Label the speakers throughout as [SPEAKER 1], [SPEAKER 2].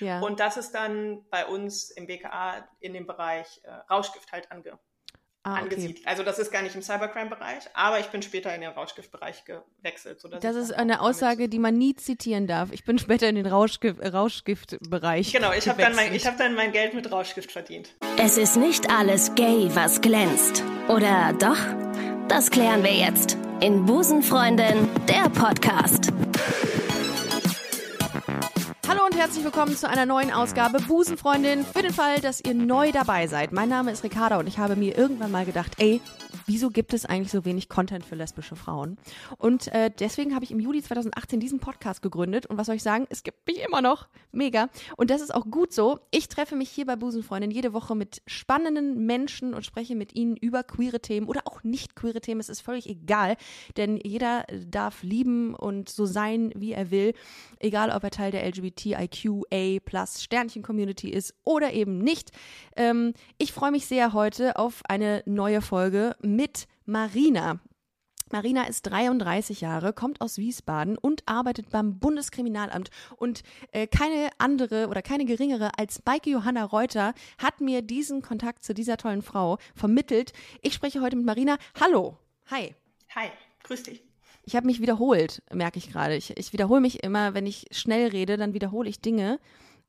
[SPEAKER 1] Ja.
[SPEAKER 2] Und das ist dann bei uns im BKA in dem Bereich äh, Rauschgift halt ange
[SPEAKER 1] Ah, okay.
[SPEAKER 2] angesiedelt. Also das ist gar nicht im Cybercrime-Bereich, aber ich bin später in den Rauschgiftbereich gewechselt.
[SPEAKER 1] Das ist eine Aussage, die man nie zitieren darf. Ich bin später in den Rauschgift, Rauschgiftbereich.
[SPEAKER 2] Genau, ich habe dann, mein,
[SPEAKER 1] gewechselt.
[SPEAKER 2] ich hab dann mein Geld mit Rauschgift verdient.
[SPEAKER 3] Es ist nicht alles gay, was glänzt. Oder doch? Das klären wir jetzt in Busenfreundin, der Podcast.
[SPEAKER 1] Herzlich willkommen zu einer neuen Ausgabe Busenfreundin. Für den Fall, dass ihr neu dabei seid. Mein Name ist Ricarda und ich habe mir irgendwann mal gedacht, ey, wieso gibt es eigentlich so wenig Content für lesbische Frauen? Und äh, deswegen habe ich im Juli 2018 diesen Podcast gegründet. Und was soll ich sagen? Es gibt mich immer noch. Mega. Und das ist auch gut so. Ich treffe mich hier bei Busenfreundin jede Woche mit spannenden Menschen und spreche mit ihnen über queere Themen oder auch nicht queere Themen. Es ist völlig egal, denn jeder darf lieben und so sein, wie er will. Egal, ob er Teil der LGBTIQA plus Sternchen-Community ist oder eben nicht. Ähm, ich freue mich sehr heute auf eine neue Folge mit Marina. Marina ist 33 Jahre, kommt aus Wiesbaden und arbeitet beim Bundeskriminalamt. Und äh, keine andere oder keine geringere als Maike Johanna Reuter hat mir diesen Kontakt zu dieser tollen Frau vermittelt. Ich spreche heute mit Marina. Hallo. Hi.
[SPEAKER 2] Hi, grüß dich.
[SPEAKER 1] Ich habe mich wiederholt, merke ich gerade. Ich, ich wiederhole mich immer, wenn ich schnell rede, dann wiederhole ich Dinge.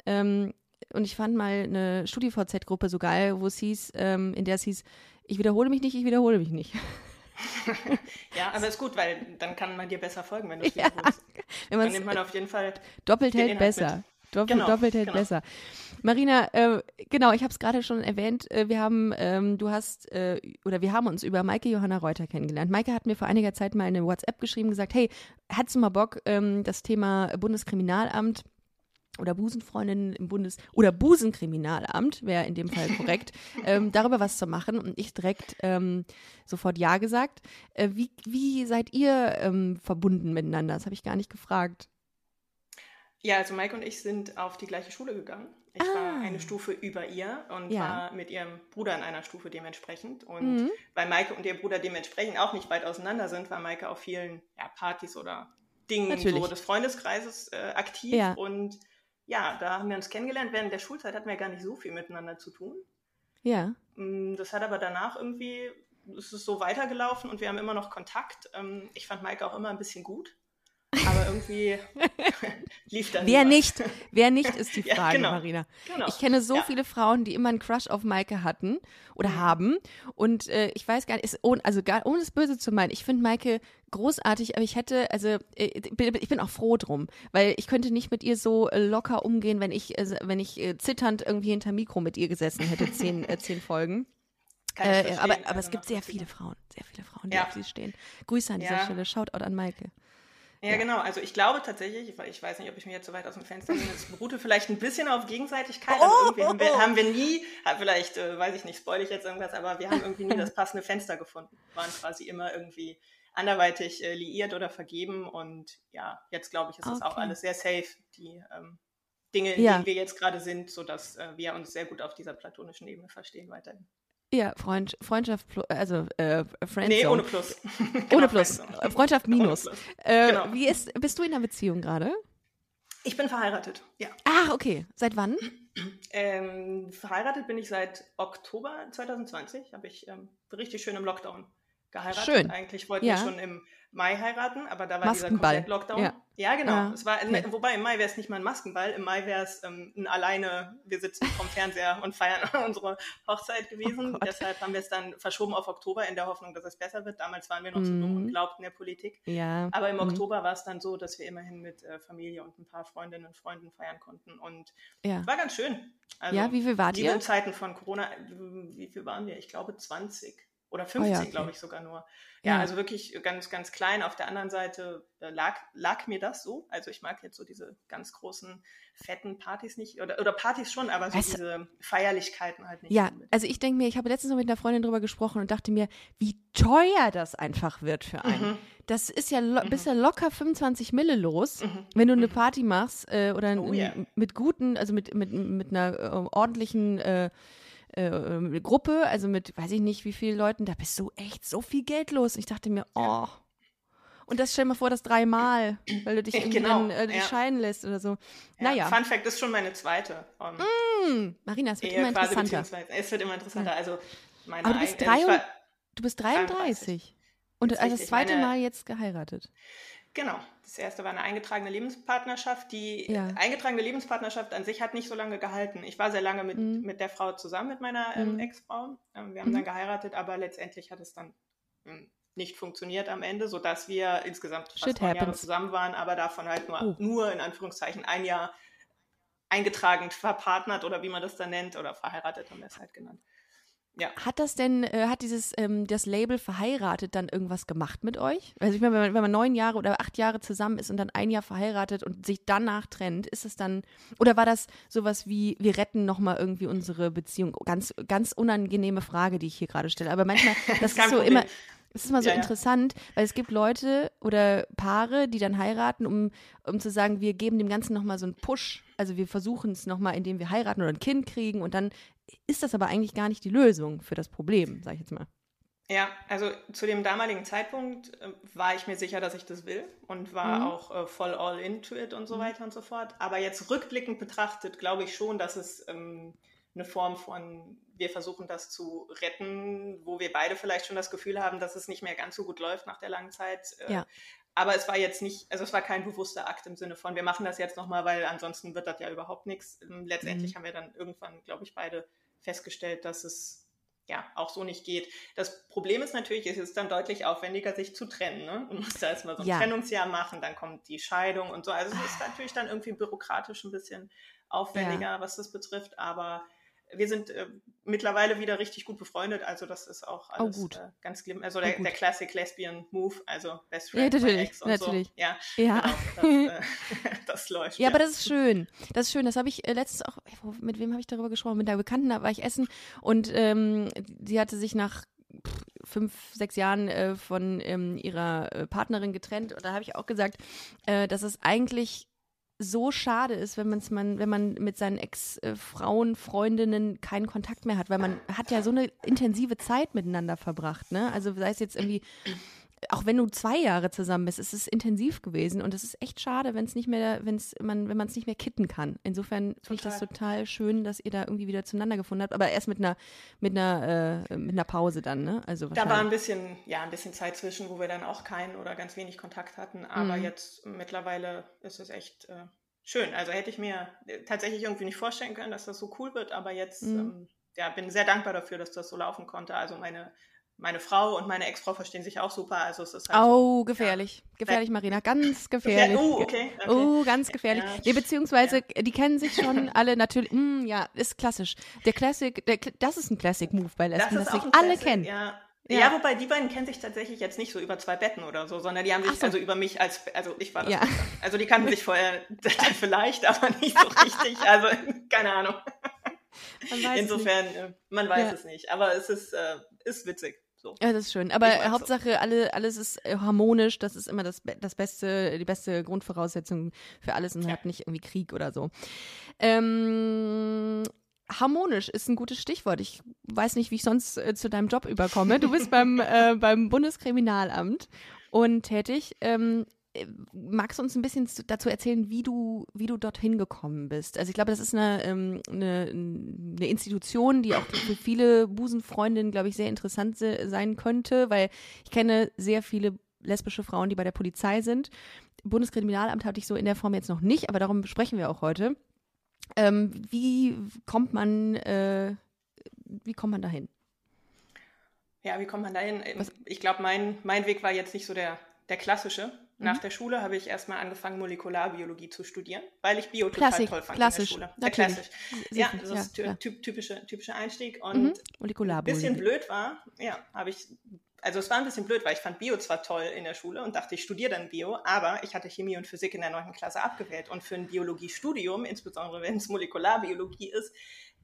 [SPEAKER 1] Ähm, und ich fand mal eine StudiVZ-Gruppe so geil, wo es hieß, ähm, in der es hieß, ich wiederhole mich nicht, ich wiederhole mich nicht.
[SPEAKER 2] Ja, aber ist gut, weil dann kann man dir besser folgen, wenn du es
[SPEAKER 1] Ja,
[SPEAKER 2] wiederholst.
[SPEAKER 1] Wenn
[SPEAKER 2] Dann nimmt man auf jeden Fall.
[SPEAKER 1] doppelt hält besser.
[SPEAKER 2] mit.
[SPEAKER 1] Doppelt,
[SPEAKER 2] Genau,
[SPEAKER 1] doppelt hält
[SPEAKER 2] genau.
[SPEAKER 1] besser. Marina, äh, genau, ich habe es gerade schon erwähnt. Äh, wir haben, ähm, du hast, äh, oder wir haben uns über Maike Johanna Reuter kennengelernt. Maike hat mir vor einiger Zeit mal eine WhatsApp geschrieben, gesagt, hey, hättest du mal Bock, ähm, das Thema Bundeskriminalamt oder Busenfreundin im Bundes- oder Busenkriminalamt, wäre in dem Fall korrekt, ähm, darüber was zu machen. Und ich direkt ähm, sofort Ja gesagt. Äh, wie, wie seid ihr ähm, verbunden miteinander? Das habe ich gar nicht gefragt.
[SPEAKER 2] Ja, also Mike und ich sind auf die gleiche Schule gegangen. Ich war eine Stufe über ihr und
[SPEAKER 1] Ah. Ja.
[SPEAKER 2] war mit ihrem Bruder in einer Stufe dementsprechend. Und weil Maike und ihr Bruder dementsprechend auch nicht weit auseinander sind, war Maike auf vielen ja, Partys oder Dingen so des Freundeskreises äh, aktiv.
[SPEAKER 1] Ja.
[SPEAKER 2] Und ja, da haben wir uns kennengelernt. Während der Schulzeit hatten wir gar nicht so viel miteinander zu tun.
[SPEAKER 1] Ja.
[SPEAKER 2] Mm, Das hat aber danach irgendwie, es ist so weitergelaufen und wir haben immer noch Kontakt. Ähm, Ich fand Maike auch immer ein bisschen gut. Aber irgendwie lief dann
[SPEAKER 1] Wer nicht? Wer nicht ist die
[SPEAKER 2] Ja,
[SPEAKER 1] Frage,
[SPEAKER 2] genau.
[SPEAKER 1] Marina.
[SPEAKER 2] Genau.
[SPEAKER 1] Ich kenne so
[SPEAKER 2] Ja.
[SPEAKER 1] viele Frauen, die immer einen Crush auf Maike hatten oder
[SPEAKER 2] Mhm.
[SPEAKER 1] haben. Und äh, ich weiß gar nicht, ist, ohne, also gar, ohne es böse zu meinen, ich finde Maike großartig, aber ich hätte, also äh, ich bin auch froh drum, weil ich könnte nicht mit ihr so äh, locker umgehen, wenn ich, äh, wenn ich äh, zitternd irgendwie hinter Mikro mit ihr gesessen hätte, zehn, zehn Folgen. Äh, aber, aber
[SPEAKER 2] also
[SPEAKER 1] es gibt sehr viele Frauen, sehr viele Frauen, die
[SPEAKER 2] Ja.
[SPEAKER 1] auf sie stehen. Grüße an dieser
[SPEAKER 2] Ja.
[SPEAKER 1] Stelle, Shoutout an Maike.
[SPEAKER 2] Ja, genau. Also ich glaube tatsächlich, ich- ich weiß nicht, ob ich mir jetzt so weit aus dem Fenster lehne, es beruhte vielleicht ein bisschen auf Gegenseitigkeit.
[SPEAKER 1] Oh,
[SPEAKER 2] Also irgendwie haben wir,
[SPEAKER 1] oh.
[SPEAKER 2] haben wir nie, ah, vielleicht, äh, weiß ich nicht, spoil ich jetzt irgendwas, aber wir haben irgendwie nie das passende Fenster gefunden. Waren quasi immer irgendwie anderweitig äh, liiert oder vergeben und ja, jetzt glaube ich, ist das auch
[SPEAKER 1] Okay.
[SPEAKER 2] alles sehr safe, die ähm, Dinge, in
[SPEAKER 1] Ja.
[SPEAKER 2] denen wir jetzt gerade sind, sodass äh, wir uns sehr gut auf dieser platonischen Ebene verstehen weiterhin.
[SPEAKER 1] Ja, Freund, Freundschaft, also äh, Friendzone.
[SPEAKER 2] Nee, ohne Plus.
[SPEAKER 1] Ohne
[SPEAKER 2] Genau,
[SPEAKER 1] Plus.
[SPEAKER 2] Friendzone.
[SPEAKER 1] Freundschaft minus.
[SPEAKER 2] Ohne Plus.
[SPEAKER 1] Äh,
[SPEAKER 2] Genau.
[SPEAKER 1] Wie ist, bist du in einer Beziehung gerade?
[SPEAKER 2] Ich bin verheiratet, ja.
[SPEAKER 1] Ach, okay. Seit wann?
[SPEAKER 2] Ähm, verheiratet bin ich seit Oktober 2020. Habe ich ähm, richtig schön im Lockdown geheiratet.
[SPEAKER 1] Schön.
[SPEAKER 2] Eigentlich wollten
[SPEAKER 1] Ja.
[SPEAKER 2] wir schon im Mai heiraten, aber da war
[SPEAKER 1] Maskenball.
[SPEAKER 2] dieser Komplett-Lockdown.
[SPEAKER 1] Ja.
[SPEAKER 2] Ja. genau.
[SPEAKER 1] Ja.
[SPEAKER 2] Es war,
[SPEAKER 1] Okay.
[SPEAKER 2] Wobei im Mai wäre es nicht mal ein Maskenball, im Mai wäre es ähm, ein alleine, wir sitzen vom Fernseher und feiern unsere Hochzeit gewesen.
[SPEAKER 1] Oh.
[SPEAKER 2] Deshalb haben wir es dann verschoben auf Oktober in der Hoffnung, dass es besser wird. Damals waren wir noch so
[SPEAKER 1] Mhm.
[SPEAKER 2] dumm und glaubten der Politik.
[SPEAKER 1] Ja.
[SPEAKER 2] Aber im
[SPEAKER 1] Mhm.
[SPEAKER 2] Oktober war es dann so, dass wir immerhin mit äh, Familie und ein paar Freundinnen und Freunden feiern konnten. Und
[SPEAKER 1] Ja.
[SPEAKER 2] war ganz schön. Also,
[SPEAKER 1] Ja, wie viel wart
[SPEAKER 2] liebe
[SPEAKER 1] ihr?
[SPEAKER 2] in Zeiten von Corona, wie viel waren wir? Ich glaube 20 oder 15,
[SPEAKER 1] Oh ja, okay.
[SPEAKER 2] glaube ich sogar nur. Ja,
[SPEAKER 1] Ja.
[SPEAKER 2] also wirklich ganz, ganz klein. Auf der anderen Seite äh, lag, lag mir das so. Also ich mag jetzt so diese ganz großen, fetten Partys nicht. Oder, oder Partys schon, aber so
[SPEAKER 1] du-
[SPEAKER 2] diese Feierlichkeiten halt nicht.
[SPEAKER 1] Ja, also ich denke mir, ich habe letztens noch mit einer Freundin drüber gesprochen und dachte mir, wie teuer das einfach wird für einen.
[SPEAKER 2] Mhm.
[SPEAKER 1] Das ist ja, lo bist ja locker 25 Mille los, wenn du eine Party machst äh, oder
[SPEAKER 2] Oh ja.
[SPEAKER 1] mit guten, also mit, mit, mit einer äh, ordentlichen äh, äh, Gruppe, also mit weiß ich nicht wie vielen Leuten, da bist du echt so viel Geld los. Ich dachte mir, oh. Und das stell mal vor, das dreimal, weil du dich irgendwie
[SPEAKER 2] Genau,
[SPEAKER 1] dann, äh,
[SPEAKER 2] ja.
[SPEAKER 1] scheiden lässt oder so.
[SPEAKER 2] Ja,
[SPEAKER 1] Naja,
[SPEAKER 2] Fun Fact ist schon meine zweite. Ähm,
[SPEAKER 1] hm, Marina, es wird
[SPEAKER 2] Ehe
[SPEAKER 1] immer interessanter.
[SPEAKER 2] Es wird immer interessanter. Also meine
[SPEAKER 1] Aber du bist
[SPEAKER 2] eigen-
[SPEAKER 1] drei
[SPEAKER 2] war-
[SPEAKER 1] Du bist 33. Und
[SPEAKER 2] Ganz
[SPEAKER 1] also das zweite
[SPEAKER 2] Meine-
[SPEAKER 1] Mal jetzt geheiratet.
[SPEAKER 2] Genau. Das erste war eine eingetragene Lebenspartnerschaft. Die
[SPEAKER 1] Ja.
[SPEAKER 2] eingetragene Lebenspartnerschaft an sich hat nicht so lange gehalten. Ich war sehr lange mit,
[SPEAKER 1] Mhm.
[SPEAKER 2] mit der Frau zusammen, mit meiner ähm,
[SPEAKER 1] Mhm.
[SPEAKER 2] Ex-Frau. Ähm, wir haben
[SPEAKER 1] Mhm.
[SPEAKER 2] dann geheiratet, aber letztendlich hat es dann ähm, nicht funktioniert am Ende, sodass wir insgesamt fast
[SPEAKER 1] Shit
[SPEAKER 2] neun Jahre
[SPEAKER 1] happens.
[SPEAKER 2] zusammen waren, aber davon halt nur,
[SPEAKER 1] Oh.
[SPEAKER 2] nur in Anführungszeichen ein Jahr eingetragen verpartnert oder wie man das dann nennt oder verheiratet haben wir es halt genannt. Ja.
[SPEAKER 1] Hat das denn, äh, hat dieses, ähm, das Label verheiratet dann irgendwas gemacht mit euch? Also ich meine, wenn man, wenn man neun Jahre oder acht Jahre zusammen ist und dann ein Jahr verheiratet und sich danach trennt, ist es dann, oder war das sowas wie, wir retten nochmal irgendwie unsere Beziehung? Ganz, ganz unangenehme Frage, die ich hier gerade stelle. Aber manchmal, das ist so
[SPEAKER 2] Problem.
[SPEAKER 1] immer, es ist immer so
[SPEAKER 2] ja.
[SPEAKER 1] interessant, weil es gibt Leute oder Paare, die dann heiraten, um, um zu sagen, wir geben dem Ganzen nochmal so einen Push. Also wir versuchen es nochmal, indem wir heiraten oder ein Kind kriegen und dann ist das aber eigentlich gar nicht die Lösung für das Problem, sag ich jetzt mal.
[SPEAKER 2] Ja, also zu dem damaligen Zeitpunkt äh, war ich mir sicher, dass ich das will und war
[SPEAKER 1] Mhm.
[SPEAKER 2] auch äh, voll all into it und so weiter und so fort. Aber jetzt rückblickend betrachtet, glaube ich schon, dass es ähm, eine Form von, wir versuchen das zu retten, wo wir beide vielleicht schon das Gefühl haben, dass es nicht mehr ganz so gut läuft nach der langen Zeit. Äh,
[SPEAKER 1] Ja.
[SPEAKER 2] Aber es war jetzt nicht, also es war kein bewusster Akt im Sinne von, wir machen das jetzt nochmal, weil ansonsten wird das ja überhaupt nichts. Ähm, Letztendlich
[SPEAKER 1] Mhm.
[SPEAKER 2] haben wir dann irgendwann, glaube ich, beide festgestellt, dass es ja auch so nicht geht. Das Problem ist natürlich, es ist dann deutlich aufwendiger, sich zu trennen. Ne? Du musst da erstmal so ein
[SPEAKER 1] Ja.
[SPEAKER 2] Trennungsjahr machen, dann kommt die Scheidung und so. Also es ist natürlich dann irgendwie bürokratisch ein bisschen aufwendiger, was das betrifft, aber wir sind äh, mittlerweile wieder richtig gut befreundet, also das ist auch alles
[SPEAKER 1] gut.
[SPEAKER 2] Äh, ganz schlimm. Also
[SPEAKER 1] Oh,
[SPEAKER 2] der,
[SPEAKER 1] gut.
[SPEAKER 2] der Classic Lesbian Move, also Best
[SPEAKER 1] Ja,
[SPEAKER 2] Friend, my
[SPEAKER 1] natürlich,
[SPEAKER 2] Ex und
[SPEAKER 1] natürlich.
[SPEAKER 2] so. Ja,
[SPEAKER 1] Ja.
[SPEAKER 2] genau, das, äh, das läuft.
[SPEAKER 1] Ja, aber das ist schön. Das ist schön. Das habe ich äh, letztens auch, mit wem habe ich darüber gesprochen? Mit einer Bekannten, da war ich essen und ähm, sie hatte sich nach fünf, sechs Jahren äh, von ähm, ihrer äh, Partnerin getrennt und da habe ich auch gesagt, äh, dass es eigentlich so schade ist, wenn man's man, wenn man mit seinen Ex-Frauen, Freundinnen keinen Kontakt mehr hat, weil man hat ja so eine intensive Zeit miteinander verbracht, ne? Also sei es jetzt irgendwie auch wenn du zwei Jahre zusammen bist, ist es intensiv gewesen und es ist echt schade, wenn es nicht mehr, wenn's man, wenn man es nicht mehr kitten kann. Insofern finde ich das
[SPEAKER 2] Total.
[SPEAKER 1] schön, dass ihr da irgendwie wieder zueinander gefunden habt, aber erst mit einer, mit einer, äh, mit einer Pause dann, ne? Also
[SPEAKER 2] Da war ein bisschen, ja, ein bisschen Zeit zwischen, wo wir dann auch keinen oder ganz wenig Kontakt hatten. Aber
[SPEAKER 1] Mhm.
[SPEAKER 2] jetzt mittlerweile ist es echt äh, schön. Also hätte ich mir äh, tatsächlich irgendwie nicht vorstellen können, dass das so cool wird. Aber jetzt,
[SPEAKER 1] Mhm.
[SPEAKER 2] ähm, ja, bin sehr dankbar dafür, dass das so laufen konnte. Also meine, meine Frau und meine Ex-Frau verstehen sich auch super. Also es ist halt so,
[SPEAKER 1] Oh, gefährlich. Gefährlich, Marina. Ganz gefährlich.
[SPEAKER 2] Oh, okay. okay.
[SPEAKER 1] Oh, ganz gefährlich.
[SPEAKER 2] Ja.
[SPEAKER 1] Nee, beziehungsweise, die kennen sich schon alle natürlich. Mm, ja, ist klassisch. Der Classic, der, das ist ein Classic-Move bei
[SPEAKER 2] Das
[SPEAKER 1] Lesben, dass sich alle
[SPEAKER 2] Classic,
[SPEAKER 1] kennen.
[SPEAKER 2] Ja.
[SPEAKER 1] Ja.
[SPEAKER 2] Ja. wobei die beiden kennen sich tatsächlich jetzt nicht so über zwei Betten oder so, sondern die haben sich
[SPEAKER 1] so.
[SPEAKER 2] also über mich als, also ich war das.
[SPEAKER 1] Ja.
[SPEAKER 2] Also die kannten sich vorher vielleicht, aber nicht so richtig. Also keine Ahnung.
[SPEAKER 1] Man
[SPEAKER 2] Insofern, äh, man weiß
[SPEAKER 1] Ja.
[SPEAKER 2] es nicht. Aber es ist, äh, ist witzig. So.
[SPEAKER 1] Ja, das ist schön. Aber
[SPEAKER 2] Ich weiß so.
[SPEAKER 1] Hauptsache, alle, alles ist äh, harmonisch. Das ist immer das, das beste, die beste Grundvoraussetzung für alles und
[SPEAKER 2] Ja.
[SPEAKER 1] hat nicht irgendwie Krieg oder so. Ähm, harmonisch ist ein gutes Stichwort. Ich weiß nicht, wie ich sonst äh, zu deinem Job überkomme. Du bist beim, äh, beim Bundeskriminalamt und tätig. Ähm, äh, magst du uns ein bisschen zu, dazu erzählen, wie du, wie du dorthin gekommen bist? Also ich glaube, das ist eine, ähm, eine, eine Institution, die auch für viele Busenfreundinnen, glaube ich, sehr interessant se sein könnte, weil ich kenne sehr viele lesbische Frauen, die bei der Polizei sind. Bundeskriminalamt hatte ich so in der Form jetzt noch nicht, aber darum sprechen wir auch heute. Ähm, wie kommt man, äh, wie kommt man dahin?
[SPEAKER 2] Ja, wie kommt man dahin?
[SPEAKER 1] Was-
[SPEAKER 2] Ich glaube, mein, mein Weg war jetzt nicht so der, der klassische.
[SPEAKER 1] Mhm.
[SPEAKER 2] Nach der Schule habe ich erstmal angefangen, Molekularbiologie zu studieren, weil ich Bio
[SPEAKER 1] Klassik,
[SPEAKER 2] total toll fand
[SPEAKER 1] klassisch,
[SPEAKER 2] in der Schule.
[SPEAKER 1] natürlich.
[SPEAKER 2] klassisch.
[SPEAKER 1] Sehr
[SPEAKER 2] Ja, das
[SPEAKER 1] ja,
[SPEAKER 2] ist
[SPEAKER 1] klar.
[SPEAKER 2] typ, typische, typischer Einstieg. Und
[SPEAKER 1] Mhm.
[SPEAKER 2] ein
[SPEAKER 1] Molekularbiologie.
[SPEAKER 2] bisschen blöd war, ja, habe ich, also es war ein bisschen blöd, weil ich fand Bio zwar toll in der Schule und dachte, ich studiere dann Bio, aber ich hatte Chemie und Physik in der neunten Klasse abgewählt. Und für ein Biologiestudium, insbesondere wenn es Molekularbiologie ist,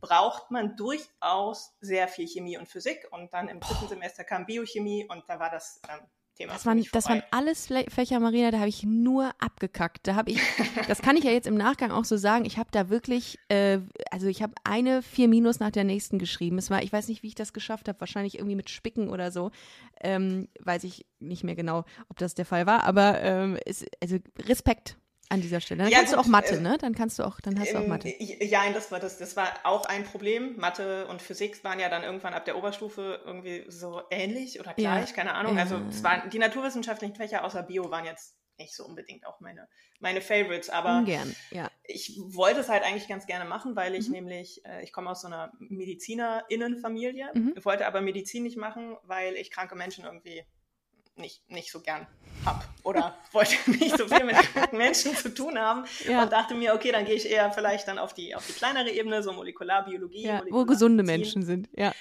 [SPEAKER 2] braucht man durchaus sehr viel Chemie und Physik. Und dann im dritten Semester kam Biochemie und da war das ähm, Thema.
[SPEAKER 1] Das waren, das waren alles Fächer, Marina, da habe ich nur abgekackt. Da habe ich, das kann ich ja jetzt im Nachgang auch so sagen, ich habe da wirklich, äh, also ich habe eine vier Minus nach der nächsten geschrieben. Es war, ich weiß nicht, wie ich das geschafft habe, wahrscheinlich irgendwie mit Spicken oder so. Ähm, weiß ich nicht mehr genau, ob das der Fall war, aber ähm, es, also Respekt an dieser Stelle. Dann
[SPEAKER 2] Ja,
[SPEAKER 1] kannst du
[SPEAKER 2] gut,
[SPEAKER 1] auch Mathe,
[SPEAKER 2] äh,
[SPEAKER 1] ne? Dann kannst du auch, dann hast du auch
[SPEAKER 2] Ähm,
[SPEAKER 1] Mathe.
[SPEAKER 2] Ja, das war das, das war auch ein Problem. Mathe und Physik waren ja dann irgendwann ab der Oberstufe irgendwie so ähnlich oder
[SPEAKER 1] Ja.
[SPEAKER 2] gleich, keine Ahnung.
[SPEAKER 1] Ja.
[SPEAKER 2] Also es waren die naturwissenschaftlichen Fächer außer Bio waren jetzt nicht so unbedingt auch meine, meine Favorites, aber
[SPEAKER 1] Ungern, ja.
[SPEAKER 2] ich wollte es halt eigentlich ganz gerne machen, weil ich
[SPEAKER 1] Mhm.
[SPEAKER 2] nämlich, äh, ich komme aus so einer MedizinerInnenfamilie,
[SPEAKER 1] Mhm.
[SPEAKER 2] wollte aber Medizin nicht machen, weil ich kranke Menschen irgendwie nicht, nicht so gern hab oder wollte nicht so viel mit kranken Menschen zu tun haben
[SPEAKER 1] Ja.
[SPEAKER 2] und dachte mir, okay, dann gehe ich eher vielleicht dann auf die, auf die kleinere Ebene, so Molekularbiologie.
[SPEAKER 1] ja. Wo gesunde
[SPEAKER 2] Molekularmedizin.
[SPEAKER 1] Menschen sind, ja.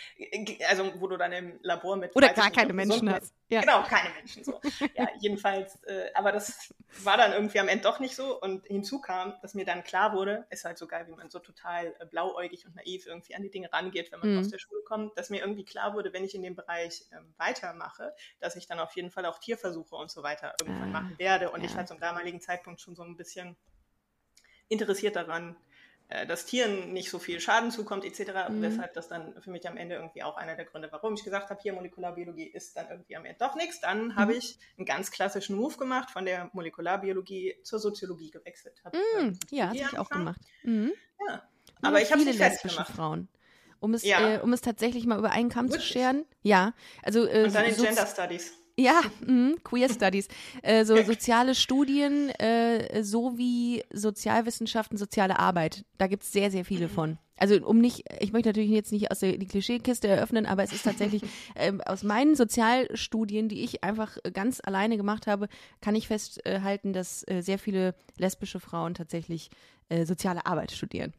[SPEAKER 2] Also wo du dann im Labor mit
[SPEAKER 1] Oder gar keine Menschen hast. Ja.
[SPEAKER 2] Genau, keine Menschen so. Ja, jedenfalls, äh, aber das war dann irgendwie am Ende doch nicht so. Und hinzu kam, dass mir dann klar wurde, ist halt so geil, wie man so total äh, blauäugig und naiv irgendwie an die Dinge rangeht, wenn man
[SPEAKER 1] Mhm.
[SPEAKER 2] aus der Schule kommt, dass mir irgendwie klar wurde, wenn ich in dem Bereich ähm, weitermache, dass ich dann auf jeden Fall auch Tierversuche und so weiter irgendwann
[SPEAKER 1] Ah,
[SPEAKER 2] machen werde. Und ich
[SPEAKER 1] ja.
[SPEAKER 2] war zum damaligen Zeitpunkt schon so ein bisschen interessiert daran, äh, dass Tieren nicht so viel Schaden zukommt, etc.
[SPEAKER 1] Mhm.
[SPEAKER 2] Weshalb das dann für mich am Ende irgendwie auch einer der Gründe, warum ich gesagt habe, hier Molekularbiologie ist dann irgendwie am Ende doch nichts. Dann
[SPEAKER 1] Mhm.
[SPEAKER 2] habe ich einen ganz klassischen Move gemacht, von der Molekularbiologie zur Soziologie gewechselt. Hab,
[SPEAKER 1] Mm, ja, habe ich auch gemacht. Mhm.
[SPEAKER 2] Ja. Aber ich habe es
[SPEAKER 1] viele
[SPEAKER 2] nicht fertig
[SPEAKER 1] lesbische
[SPEAKER 2] gemacht.
[SPEAKER 1] Frauen. Um es,
[SPEAKER 2] Ja.
[SPEAKER 1] äh, um es tatsächlich mal über einen Kamm zu
[SPEAKER 2] Wirklich?
[SPEAKER 1] scheren. Ja, also äh,
[SPEAKER 2] Und dann in Gender Studies.
[SPEAKER 1] Ja, mhm, Queer Studies. Äh, so soziale Studien äh, sowie Sozialwissenschaften, soziale Arbeit. Da gibt's sehr, sehr viele von. Also um nicht, ich möchte natürlich jetzt nicht aus der die Klischeekiste eröffnen, aber es ist tatsächlich ähm, aus meinen Sozialstudien, die ich einfach ganz alleine gemacht habe, kann ich festhalten, dass äh, sehr viele lesbische Frauen tatsächlich äh, soziale Arbeit studieren.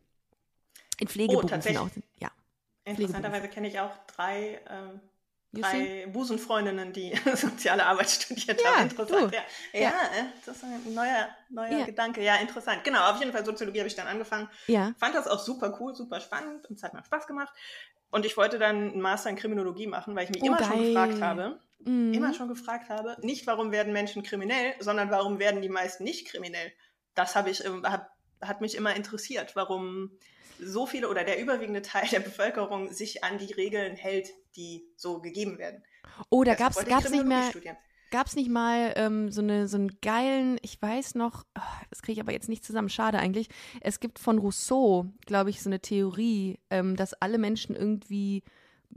[SPEAKER 1] In Pflegeberufen
[SPEAKER 2] tatsächlich?
[SPEAKER 1] auch. Ja.
[SPEAKER 2] Interessanterweise kenne ich auch drei, ähm,
[SPEAKER 1] You see?
[SPEAKER 2] drei Busenfreundinnen, die soziale Arbeit studiert
[SPEAKER 1] Ja,
[SPEAKER 2] haben. Interessant.
[SPEAKER 1] du.
[SPEAKER 2] Ja,
[SPEAKER 1] Ja.
[SPEAKER 2] ja. äh, das ist ein neuer, neuer
[SPEAKER 1] Ja.
[SPEAKER 2] Gedanke. Ja, interessant. Genau, auf jeden Fall Soziologie habe ich dann angefangen.
[SPEAKER 1] Ja.
[SPEAKER 2] Fand das auch super cool, super spannend und es hat mir Spaß gemacht. Und ich wollte dann einen Master in Kriminologie machen, weil ich mich
[SPEAKER 1] Oh,
[SPEAKER 2] immer schon
[SPEAKER 1] geil.
[SPEAKER 2] gefragt habe,
[SPEAKER 1] Mhm.
[SPEAKER 2] immer schon gefragt habe, nicht warum werden Menschen kriminell, sondern warum werden die meisten nicht kriminell. Das habe ich, ähm, hab, hat mich immer interessiert, warum so viele oder der überwiegende Teil der Bevölkerung sich an die Regeln hält, die so gegeben werden.
[SPEAKER 1] Oh, da
[SPEAKER 2] ich
[SPEAKER 1] gab's nicht mehr,
[SPEAKER 2] studieren.
[SPEAKER 1] Gab's nicht mal ähm, so, eine, so einen geilen, ich weiß noch, oh, das kriege ich aber jetzt nicht zusammen, schade eigentlich. Es gibt von Rousseau, glaube ich, so eine Theorie, ähm, dass alle Menschen irgendwie